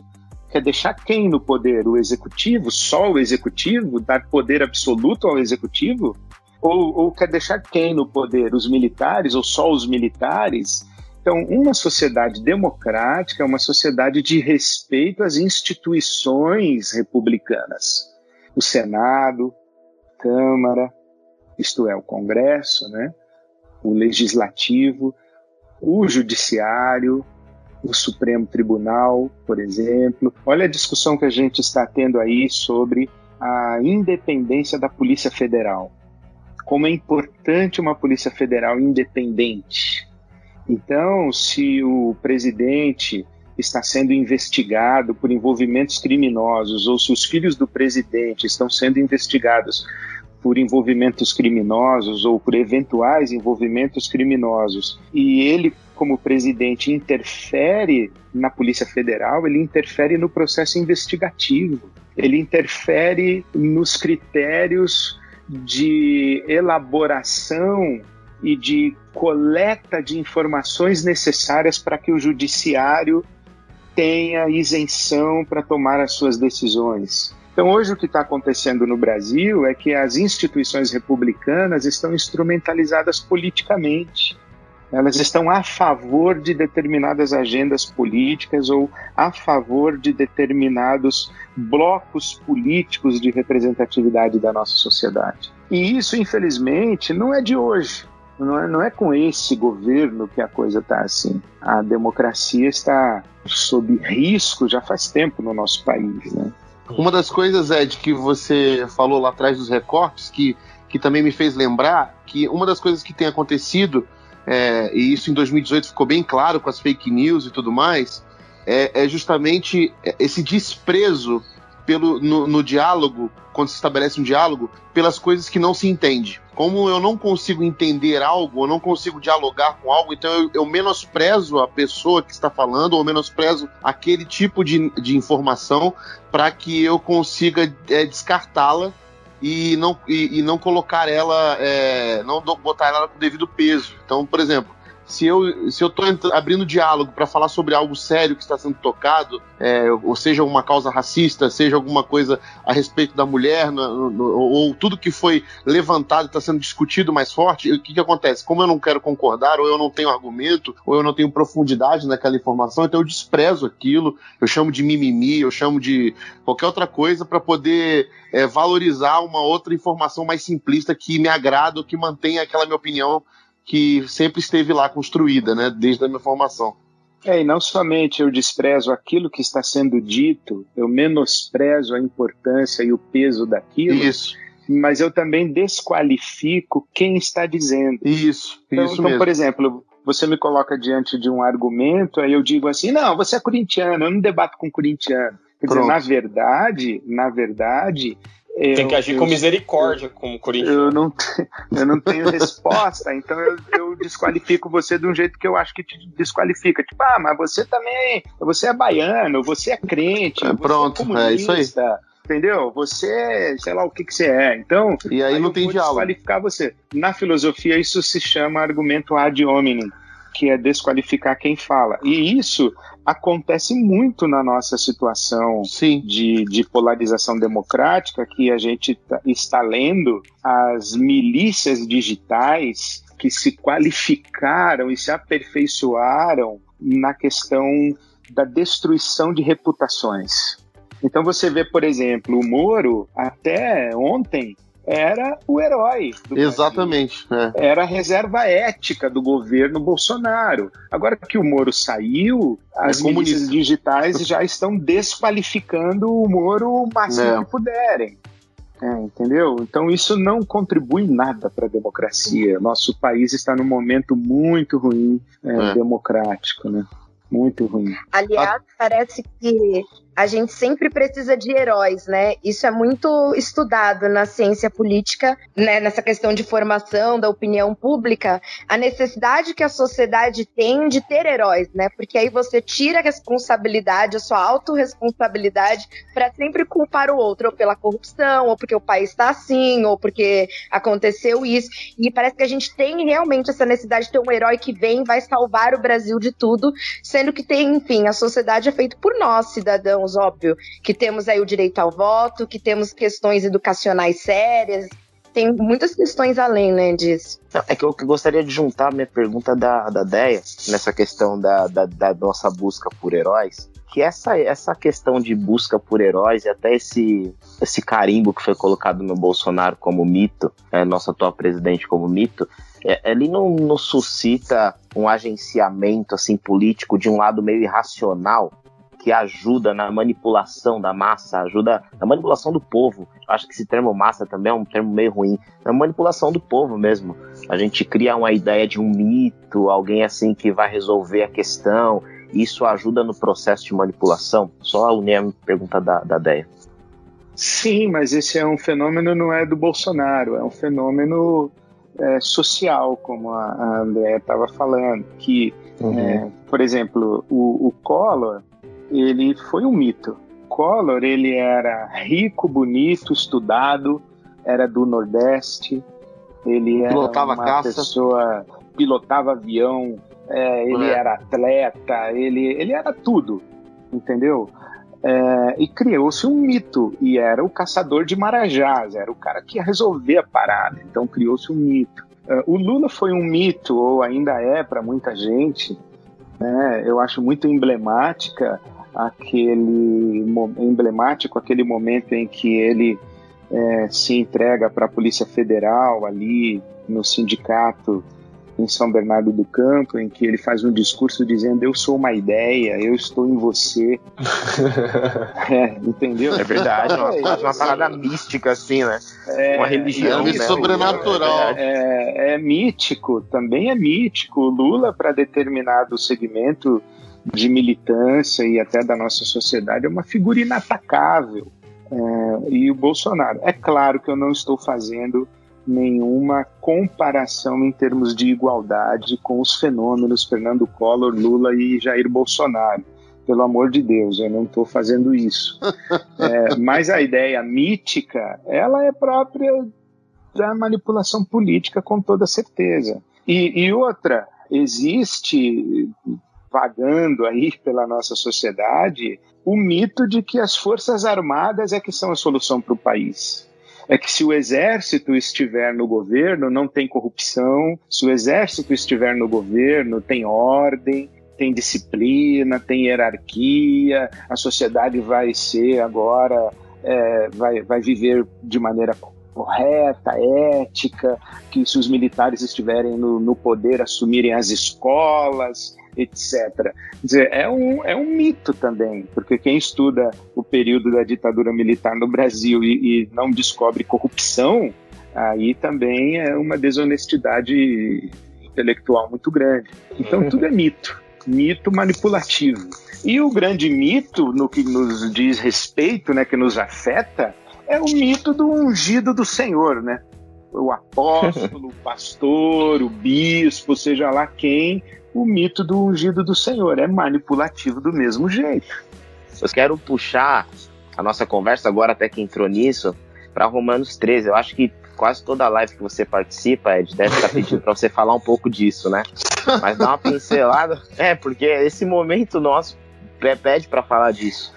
quer deixar quem no poder? O executivo? Só o executivo? Dar poder absoluto ao executivo? Ou, ou quer deixar quem no poder? Os militares ou só os militares? Então, uma sociedade democrática é uma sociedade de respeito às instituições republicanas. O Senado, a Câmara, isto é, o Congresso, né? o Legislativo, o Judiciário, o Supremo Tribunal, por exemplo. Olha a discussão que a gente está tendo aí sobre a independência da Polícia Federal. Como é importante uma Polícia Federal independente então, se o presidente está sendo investigado por envolvimentos criminosos ou se os filhos do presidente estão sendo investigados por envolvimentos criminosos ou por eventuais envolvimentos criminosos e ele como presidente interfere na Polícia Federal, ele interfere no processo investigativo, ele interfere nos critérios de elaboração e de coleta de informações necessárias para que o judiciário tenha isenção para tomar as suas decisões. Então, hoje o que está acontecendo no Brasil é que as instituições republicanas estão instrumentalizadas politicamente. Elas estão a favor de determinadas agendas políticas ou a favor de determinados blocos políticos de representatividade da nossa sociedade. E isso, infelizmente, não é de hoje. Não é, não é com esse governo que a coisa está assim. A democracia está sob risco já faz tempo no nosso país. Né? Uma das coisas, Ed, que você falou lá atrás dos recortes, que, que também me fez lembrar que uma das coisas que tem acontecido, é, e isso em 2018 ficou bem claro com as fake news e tudo mais, é, é justamente esse desprezo pelo, no, no, diálogo, quando se estabelece um diálogo, pelas coisas que não se entende. Como eu não consigo entender algo, eu não consigo dialogar com algo, então eu, eu menosprezo a pessoa que está falando, ou menosprezo aquele tipo de, de informação para que eu consiga é, descartá-la e não, e, e, não colocar ela, é, não botar ela com o devido peso. Então, por exemplo, se eu se eu estou abrindo diálogo para falar sobre algo sério que está sendo tocado, é, ou seja uma causa racista, seja alguma coisa a respeito da mulher, no, no, ou tudo que foi levantado está sendo discutido mais forte, o que, que acontece? Como eu não quero concordar, ou eu não tenho argumento, ou eu não tenho profundidade naquela informação, então eu desprezo aquilo, eu chamo de mimimi, eu chamo de qualquer outra coisa para poder é, valorizar uma outra informação mais simplista que me agrada, ou que mantenha aquela minha opinião que sempre esteve lá construída, né, desde a minha formação. É, e não somente eu desprezo aquilo que está sendo dito, eu menosprezo a importância e o peso daquilo. Isso. Mas eu também desqualifico quem está dizendo. Isso, então, isso então mesmo. por exemplo, você me coloca diante de um argumento, aí eu digo assim, não, você é corintiano, eu não debato com corintiano. Quer dizer, na verdade, na verdade, eu, Tem que agir eu, com misericórdia, eu, como Corinthians. Eu não, eu não tenho resposta, então eu, eu, desqualifico você de um jeito que eu acho que te desqualifica. Tipo, ah, mas você também. Você é baiano, você é crente. É, pronto, é, é isso aí. Entendeu? Você, sei lá o que, que você é. Então, e aí, aí não tem diálogo. desqualificar você. Na filosofia, isso se chama argumento ad hominem que é desqualificar quem fala. E isso acontece muito na nossa situação de, de, polarização democrática, que a gente tá, está lendo as milícias digitais que se qualificaram e se aperfeiçoaram na questão da destruição de reputações. Então você vê, por exemplo, o Moro, até ontem, era o herói. Exatamente. É. Era a reserva ética do governo Bolsonaro. Agora que o Moro saiu, as é milícias digitais já estão desqualificando o Moro o máximo é. que puderem. É, entendeu? Então isso não contribui nada para a democracia. Nosso país está num momento muito ruim é, é. democrático, né? Muito ruim. Aliás, parece que a gente sempre precisa de heróis, né? Isso é muito estudado na ciência política, né? Nessa questão de formação da opinião pública, a necessidade que a sociedade tem de ter heróis, né? Porque aí você tira a responsabilidade, a sua autorresponsabilidade, para sempre culpar o outro, ou pela corrupção, ou porque o país está assim, ou porque aconteceu isso. E parece que a gente tem realmente essa necessidade de ter um herói que vem, vai salvar o Brasil de tudo, sendo que tem, enfim, a sociedade é feita por nós, cidadãos cidadãos, óbvio, que temos aí o direito ao voto, que temos questões educacionais sérias, tem muitas questões além, né, disso. É que eu gostaria de juntar minha pergunta da, da Deia, nessa questão da, da, da, nossa busca por heróis, que essa, essa questão de busca por heróis e até esse, esse carimbo que foi colocado no Bolsonaro como mito, é, nosso atual presidente como mito, é, ele não, não suscita um agenciamento assim político de um lado meio irracional que ajuda na manipulação da massa, ajuda na manipulação do povo. Acho que esse termo massa também é um termo meio ruim. Na manipulação do povo mesmo. A gente cria uma ideia de um mito, alguém assim que vai resolver a questão. Isso ajuda no processo de manipulação? Só a Unia pergunta da, da ideia. Sim, mas esse é um fenômeno não é do Bolsonaro, é um fenômeno é, social, como a, a André estava falando, que, uhum. é, por exemplo, o, o Collor, ele foi um mito. Collor, ele era rico, bonito, estudado, era do Nordeste, ele era pilotava uma caça. pessoa, pilotava avião, é, ele é. era atleta, ele, ele era tudo, entendeu? É, e criou-se um mito, e era o caçador de marajás, era o cara que ia resolver a parada, então criou-se um mito. É, o Lula foi um mito, ou ainda é para muita gente, né? eu acho muito emblemática aquele emblemático aquele momento em que ele é, se entrega para a Polícia Federal ali no sindicato em São Bernardo do Campo, em que ele faz um discurso dizendo: Eu sou uma ideia, eu estou em você. é, entendeu? É verdade, uma, é, uma parada mística, assim, né? É, uma religião. É, né? sobrenatural. É, é, é, mítico, também é mítico. Lula, para determinado segmento de militância e até da nossa sociedade, é uma figura inatacável. É, e o Bolsonaro. É claro que eu não estou fazendo nenhuma comparação em termos de igualdade com os fenômenos Fernando Collor, Lula e Jair Bolsonaro. Pelo amor de Deus, eu não estou fazendo isso. É, mas a ideia mítica, ela é própria da manipulação política, com toda certeza. E, e outra, existe vagando aí pela nossa sociedade o mito de que as forças armadas é que são a solução para o país. É que se o exército estiver no governo, não tem corrupção, se o exército estiver no governo, tem ordem, tem disciplina, tem hierarquia, a sociedade vai ser agora, é, vai, vai viver de maneira correta, ética, que se os militares estiverem no, no poder assumirem as escolas, etc. Quer dizer, é um, é um mito também, porque quem estuda o período da ditadura militar no Brasil e, e não descobre corrupção, aí também é uma desonestidade intelectual muito grande. Então tudo é mito, mito manipulativo. E o grande mito no que nos diz respeito, né, que nos afeta, é o mito do ungido do Senhor, né? O apóstolo, o pastor, o bispo, seja lá quem, o mito do ungido do Senhor. É manipulativo do mesmo jeito. Eu quero puxar a nossa conversa agora, até que entrou nisso, para Romanos 13. Eu acho que quase toda live que você participa, Ed, deve estar pedindo para você falar um pouco disso, né? Mas dá uma pincelada. É, porque esse momento nosso pede para falar disso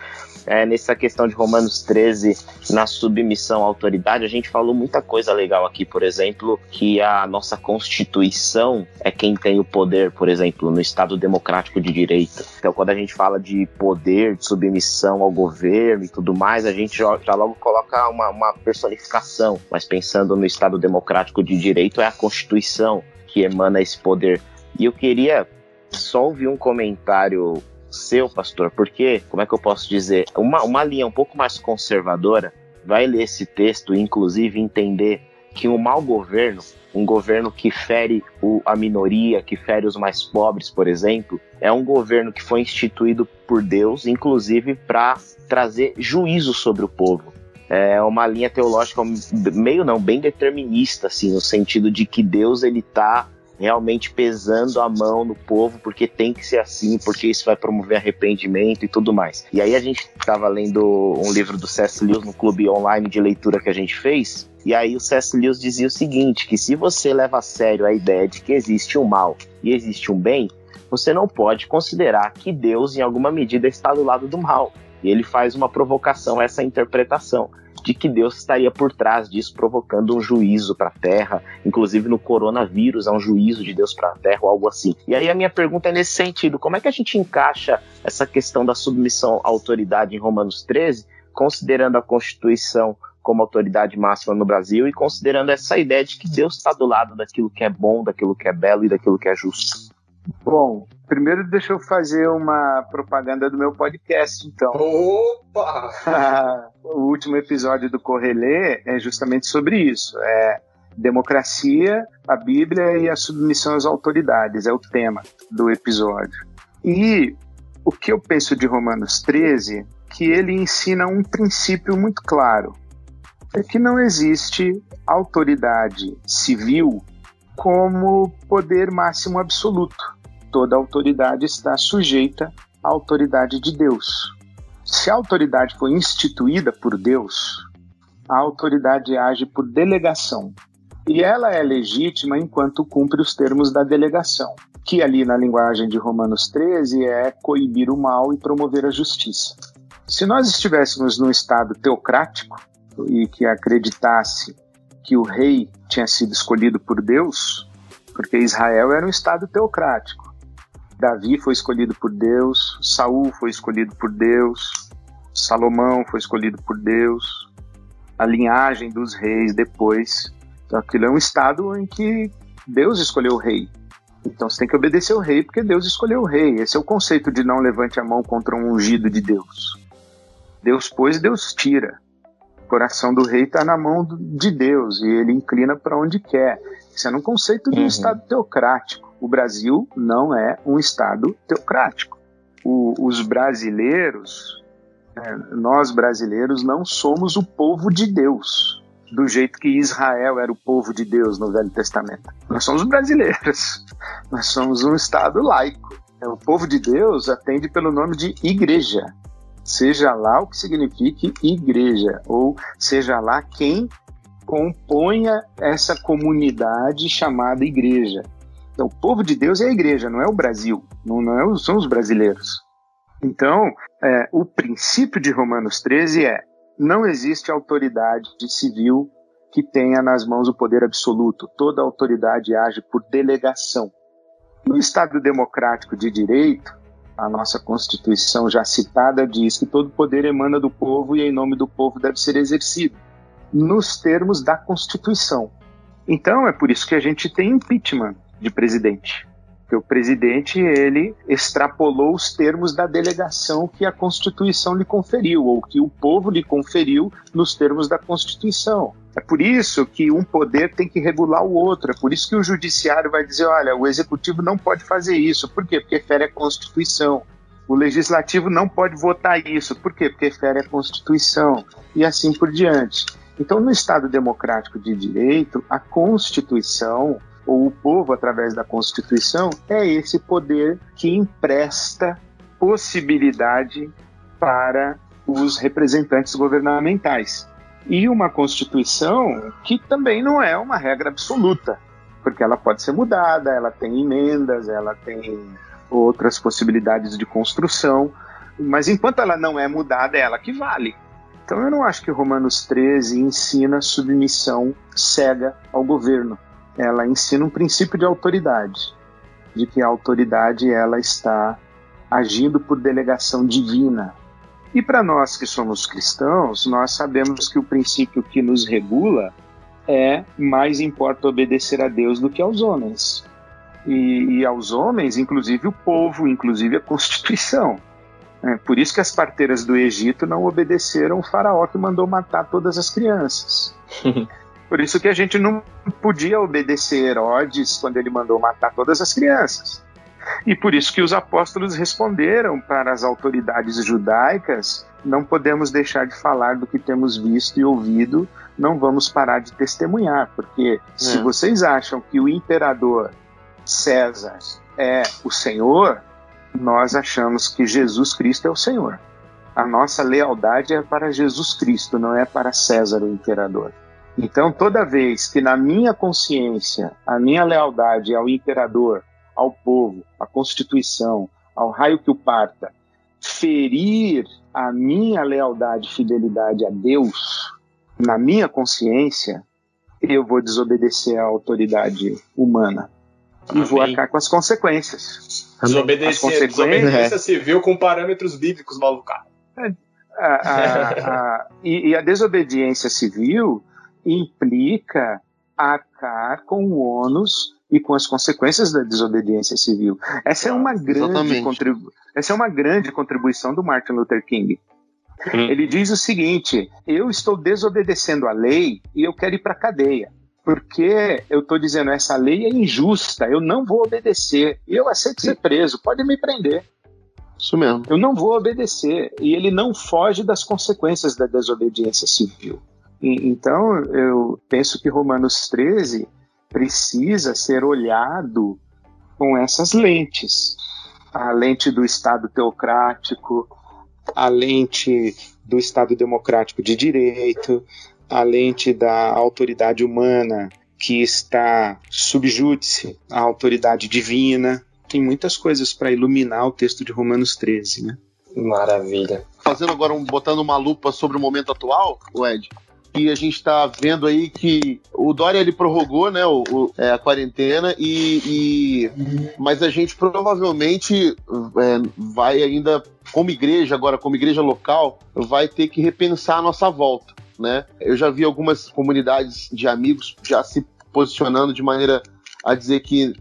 é, nessa questão de Romanos 13, na submissão à autoridade, a gente falou muita coisa legal aqui, por exemplo, que a nossa Constituição é quem tem o poder, por exemplo, no Estado Democrático de Direito. Então, quando a gente fala de poder, de submissão ao governo e tudo mais, a gente já, logo coloca uma, uma personificação, mas pensando no Estado Democrático de Direito, é a Constituição que emana esse poder. E eu queria só ouvir um comentário seu, pastor, porque, como é que eu posso dizer, uma, uma linha um pouco mais conservadora vai ler esse texto e, inclusive, entender que um mau governo, um governo que fere o, a minoria, que fere os mais pobres, por exemplo, é um governo que foi instituído por Deus, inclusive para trazer juízo sobre o povo. É uma linha teológica meio não, bem determinista, assim, no sentido de que Deus ele está realmente pesando a mão no povo, porque tem que ser assim, porque isso vai promover arrependimento e tudo mais. E aí a gente estava lendo um livro do C.S. Lewis no clube online de leitura que a gente fez, e aí o C.S. Lewis dizia o seguinte, que se você leva a sério a ideia de que existe um mal e existe um bem, você não pode considerar que Deus, em alguma medida, está do lado do mal. E ele faz uma provocação a essa interpretação de que Deus estaria por trás disso, provocando um juízo para a Terra, inclusive no coronavírus, há um juízo de Deus para a Terra ou algo assim. E aí a minha pergunta é nesse sentido: como é que a gente encaixa essa questão da submissão à autoridade em Romanos 13, considerando a Constituição como autoridade máxima no Brasil e considerando essa ideia de que Deus está do lado daquilo que é bom, daquilo que é belo e daquilo que é justo? Bom, primeiro deixa eu fazer uma propaganda do meu podcast, então. Opa! o último episódio do Correlê é justamente sobre isso. É democracia, a Bíblia e a submissão às autoridades, é o tema do episódio. E o que eu penso de Romanos 13, que ele ensina um princípio muito claro: é que não existe autoridade civil como poder máximo absoluto. Toda autoridade está sujeita à autoridade de Deus. Se a autoridade foi instituída por Deus, a autoridade age por delegação. E ela é legítima enquanto cumpre os termos da delegação, que ali na linguagem de Romanos 13 é coibir o mal e promover a justiça. Se nós estivéssemos num estado teocrático e que acreditasse que o rei tinha sido escolhido por Deus, porque Israel era um estado teocrático. Davi foi escolhido por Deus, Saul foi escolhido por Deus, Salomão foi escolhido por Deus, a linhagem dos reis depois. Então aquilo é um estado em que Deus escolheu o rei. Então você tem que obedecer o rei porque Deus escolheu o rei. Esse é o conceito de não levante a mão contra um ungido de Deus. Deus pôs, Deus tira. O coração do rei está na mão de Deus e ele inclina para onde quer. Isso é um conceito de um uhum. Estado teocrático. O Brasil não é um Estado teocrático. O, os brasileiros, é, nós brasileiros, não somos o povo de Deus, do jeito que Israel era o povo de Deus no Velho Testamento. Nós somos brasileiros. Nós somos um Estado laico. O povo de Deus atende pelo nome de igreja seja lá o que signifique igreja, ou seja lá quem componha essa comunidade chamada igreja. Então, o povo de Deus é a igreja, não é o Brasil, não, não é, são os brasileiros. Então, é, o princípio de Romanos 13 é: não existe autoridade civil que tenha nas mãos o poder absoluto. Toda autoridade age por delegação. No Estado democrático de direito, a nossa Constituição já citada diz que todo poder emana do povo e em nome do povo deve ser exercido, nos termos da Constituição. Então é por isso que a gente tem impeachment de presidente. Porque o presidente ele extrapolou os termos da delegação que a Constituição lhe conferiu, ou que o povo lhe conferiu nos termos da Constituição. É por isso que um poder tem que regular o outro. É por isso que o judiciário vai dizer: olha, o executivo não pode fazer isso. Por quê? Porque fere a Constituição. O legislativo não pode votar isso. Por quê? Porque fere a Constituição. E assim por diante. Então, no Estado democrático de direito, a Constituição, ou o povo através da Constituição, é esse poder que empresta possibilidade para os representantes governamentais e uma Constituição que também não é uma regra absoluta, porque ela pode ser mudada, ela tem emendas, ela tem outras possibilidades de construção, mas enquanto ela não é mudada, é ela que vale. Então eu não acho que Romanos 13 ensina submissão cega ao governo. Ela ensina um princípio de autoridade, de que a autoridade ela está agindo por delegação divina, e para nós que somos cristãos, nós sabemos que o princípio que nos regula é mais importa obedecer a Deus do que aos homens. E, e aos homens, inclusive o povo, inclusive a Constituição. É, por isso que as parteiras do Egito não obedeceram o faraó que mandou matar todas as crianças. Por isso que a gente não podia obedecer Herodes quando ele mandou matar todas as crianças. E por isso que os apóstolos responderam para as autoridades judaicas: não podemos deixar de falar do que temos visto e ouvido, não vamos parar de testemunhar, porque é. se vocês acham que o imperador César é o Senhor, nós achamos que Jesus Cristo é o Senhor. A nossa lealdade é para Jesus Cristo, não é para César, o imperador. Então, toda vez que na minha consciência a minha lealdade é ao imperador ao povo, à Constituição, ao raio que o parta, ferir a minha lealdade e fidelidade a Deus, na minha consciência, eu vou desobedecer à autoridade humana. Amém. E vou arcar com as consequências. Desobedecer, as consequências... desobediência civil com parâmetros bíblicos, maluco. É, a, a, a, e, e a desobediência civil implica arcar com o ônus e com as consequências da desobediência civil. Essa é uma grande, contribu essa é uma grande contribuição do Martin Luther King. Hum. Ele diz o seguinte: eu estou desobedecendo a lei e eu quero ir para a cadeia. Porque eu estou dizendo essa lei é injusta, eu não vou obedecer. Eu aceito ser preso, pode me prender. Isso mesmo. Eu não vou obedecer. E ele não foge das consequências da desobediência civil. Então, eu penso que Romanos 13 precisa ser olhado com essas lentes. A lente do Estado teocrático, a lente do Estado democrático de direito, a lente da autoridade humana que está subjúdice à autoridade divina. Tem muitas coisas para iluminar o texto de Romanos 13, né? Maravilha. Fazendo agora um, botando uma lupa sobre o momento atual, Ed, e a gente está vendo aí que o Dória ele prorrogou né, o, o é, a quarentena, e, e, mas a gente provavelmente é, vai ainda, como igreja, agora como igreja local, vai ter que repensar a nossa volta. Né? Eu já vi algumas comunidades de amigos já se posicionando de maneira a dizer que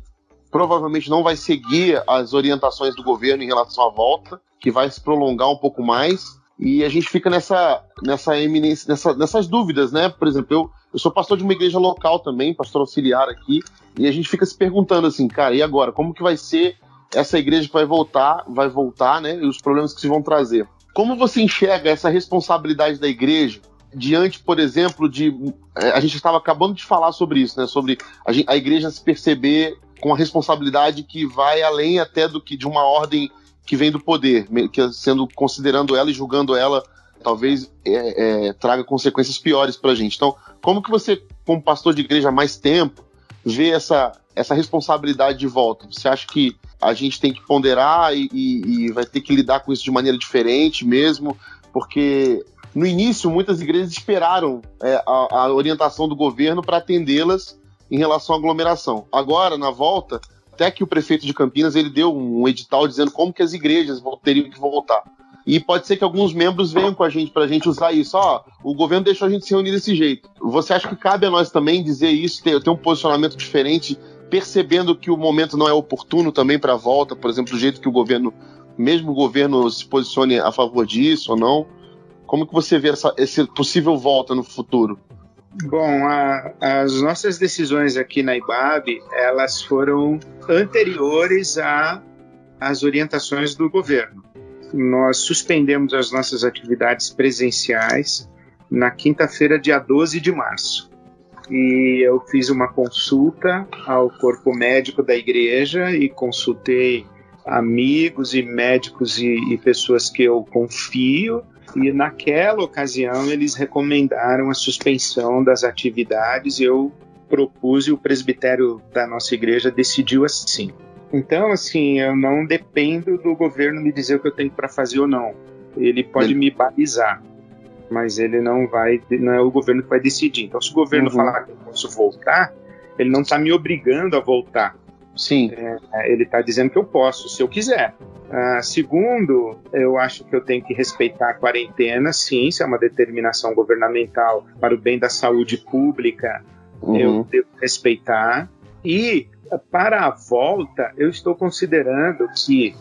provavelmente não vai seguir as orientações do governo em relação à volta, que vai se prolongar um pouco mais. E a gente fica nessa, nessa eminência, nessa, nessas dúvidas, né? Por exemplo, eu, eu sou pastor de uma igreja local também, pastor auxiliar aqui, e a gente fica se perguntando assim, cara, e agora? Como que vai ser essa igreja que vai voltar, vai voltar, né? E os problemas que se vão trazer. Como você enxerga essa responsabilidade da igreja diante, por exemplo, de. É, a gente estava acabando de falar sobre isso, né? Sobre a, a igreja se perceber com a responsabilidade que vai além até do que de uma ordem que vem do poder, que sendo considerando ela e julgando ela, talvez é, é, traga consequências piores para a gente. Então, como que você, como pastor de igreja há mais tempo, vê essa, essa responsabilidade de volta? Você acha que a gente tem que ponderar e, e, e vai ter que lidar com isso de maneira diferente mesmo? Porque no início, muitas igrejas esperaram é, a, a orientação do governo para atendê-las em relação à aglomeração. Agora, na volta, até que o prefeito de Campinas ele deu um edital dizendo como que as igrejas teriam que voltar. E pode ser que alguns membros venham com a gente para a gente usar isso. Ó, o governo deixou a gente se reunir desse jeito. Você acha que cabe a nós também dizer isso, ter, ter um posicionamento diferente, percebendo que o momento não é oportuno também para a volta, por exemplo, do jeito que o governo, mesmo o governo se posicione a favor disso ou não? Como que você vê essa esse possível volta no futuro? Bom, a, as nossas decisões aqui na IBAB, elas foram anteriores às orientações do governo. Nós suspendemos as nossas atividades presenciais na quinta-feira, dia 12 de março. E eu fiz uma consulta ao corpo médico da igreja e consultei amigos e médicos e, e pessoas que eu confio e naquela ocasião eles recomendaram a suspensão das atividades. Eu propus e o presbitério da nossa igreja decidiu assim. Então, assim, eu não dependo do governo me dizer o que eu tenho para fazer ou não. Ele pode ele... me balizar, mas ele não vai, não é o governo que vai decidir. Então, se o governo uhum. falar que eu posso voltar, ele não está me obrigando a voltar. Sim. É, ele está dizendo que eu posso, se eu quiser. Uh, segundo, eu acho que eu tenho que respeitar a quarentena, sim, se é uma determinação governamental para o bem da saúde pública, uhum. eu devo respeitar. E para a volta, eu estou considerando que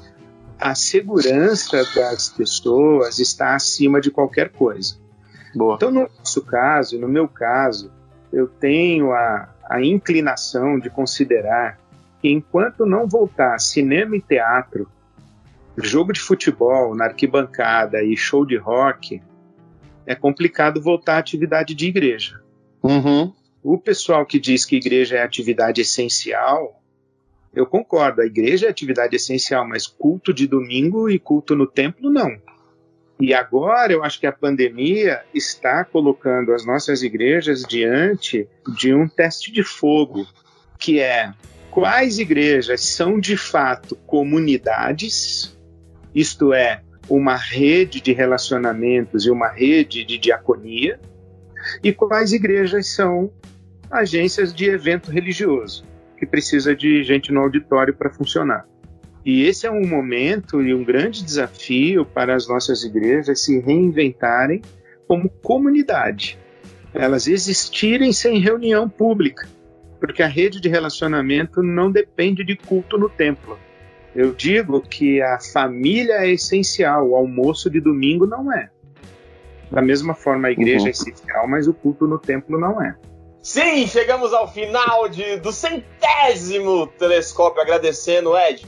a segurança das pessoas está acima de qualquer coisa. Boa. Então, no nosso caso, no meu caso, eu tenho a, a inclinação de considerar que enquanto não voltar cinema e teatro jogo de futebol na arquibancada e show de rock, é complicado voltar à atividade de igreja. Uhum. O pessoal que diz que igreja é atividade essencial, eu concordo, a igreja é atividade essencial, mas culto de domingo e culto no templo não. E agora eu acho que a pandemia está colocando as nossas igrejas diante de um teste de fogo, que é quais igrejas são de fato comunidades isto é, uma rede de relacionamentos e uma rede de diaconia, e quais igrejas são agências de evento religioso, que precisa de gente no auditório para funcionar. E esse é um momento e um grande desafio para as nossas igrejas se reinventarem como comunidade, elas existirem sem reunião pública, porque a rede de relacionamento não depende de culto no templo eu digo que a família é essencial, o almoço de domingo não é. Da mesma forma, a igreja uhum. é essencial, mas o culto no templo não é. Sim, chegamos ao final de, do centésimo telescópio, agradecendo, Ed.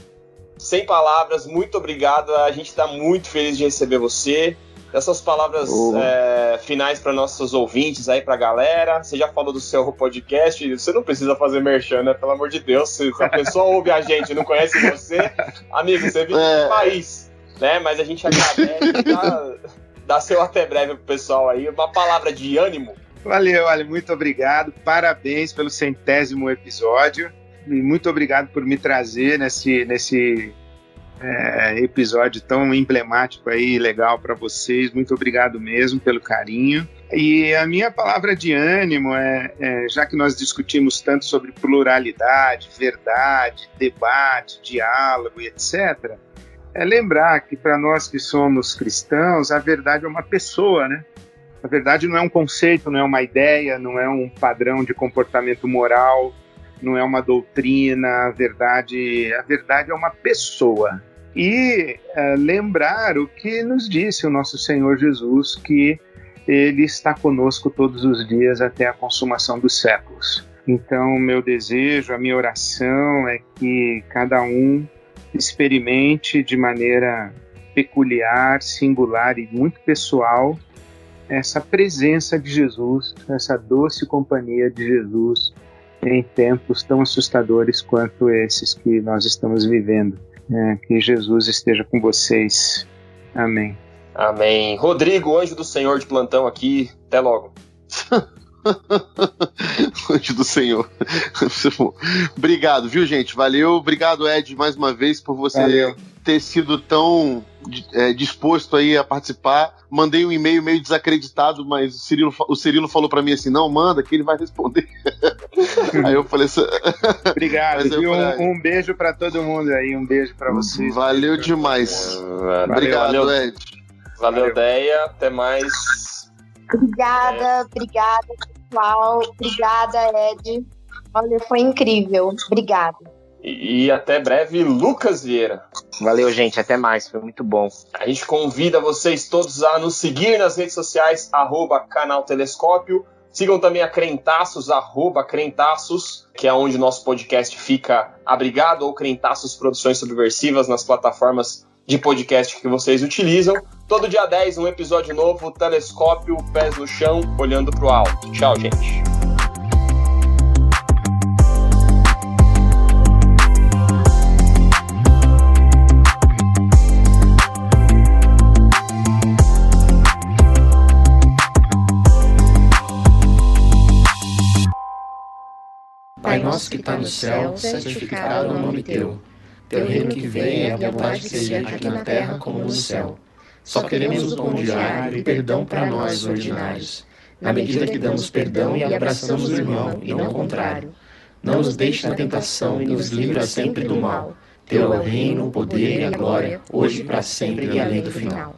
sem palavras, muito obrigado. A gente está muito feliz de receber você. Essas palavras oh. é, finais para nossos ouvintes aí, para a galera. Você já falou do seu podcast, você não precisa fazer merchan, né? Pelo amor de Deus, se a pessoa ouve a gente e não conhece você, amigo, você vive é. no país, né? Mas a gente agradece, dá, dá seu até breve pro pessoal aí. Uma palavra de ânimo. Valeu, olha, muito obrigado. Parabéns pelo centésimo episódio. E muito obrigado por me trazer nesse, nesse é, episódio tão emblemático aí, legal para vocês. Muito obrigado mesmo pelo carinho. E a minha palavra de ânimo é, é, já que nós discutimos tanto sobre pluralidade, verdade, debate, diálogo e etc., é lembrar que para nós que somos cristãos, a verdade é uma pessoa, né? A verdade não é um conceito, não é uma ideia, não é um padrão de comportamento moral, não é uma doutrina, a verdade, a verdade é uma pessoa. E é, lembrar o que nos disse o nosso Senhor Jesus, que ele está conosco todos os dias até a consumação dos séculos. Então, meu desejo, a minha oração é que cada um experimente de maneira peculiar, singular e muito pessoal essa presença de Jesus, essa doce companhia de Jesus em tempos tão assustadores quanto esses que nós estamos vivendo. É, que Jesus esteja com vocês. Amém. Amém. Rodrigo, anjo do Senhor de plantão aqui. Até logo. anjo do Senhor. Obrigado, viu, gente? Valeu. Obrigado, Ed, mais uma vez por você Valeu. Ter sido tão é, disposto aí a participar. Mandei um e-mail meio desacreditado, mas o Cirilo, o Cirilo falou para mim assim: não, manda que ele vai responder. aí eu falei assim. Obrigado, viu? Falei, um, um, beijo para todo mundo aí, um beijo para vocês. Valeu demais. Valeu, Obrigado, valeu, Ed. Valeu, valeu, Deia. Até mais. Obrigada, é. obrigada, pessoal. Obrigada, Ed. Olha, foi incrível. Obrigada. E, até breve, Lucas Vieira. Valeu, gente. Até mais. Foi muito bom. A gente convida vocês todos a nos seguir nas redes sociais, arroba canal Telescópio. Sigam também a Crentaços, arroba Crentaços, que é onde o nosso podcast fica abrigado, ou Crentaços Produções Subversivas nas plataformas de podcast que vocês utilizam. Todo dia 10, um episódio novo, Telescópio, pés no chão, olhando pro alto. Tchau, gente. Nosso que está no céu, santificado é o nome teu. Teu reino que venha, a vontade que seja aqui na terra como no céu. Só queremos o pão diário e perdão para nós, ordinários, na medida que damos perdão e abraçamos o irmão, e não o contrário. Não nos deixe na tentação e nos livra sempre do mal. Teu é o reino, o poder e a glória, hoje para sempre e além do final.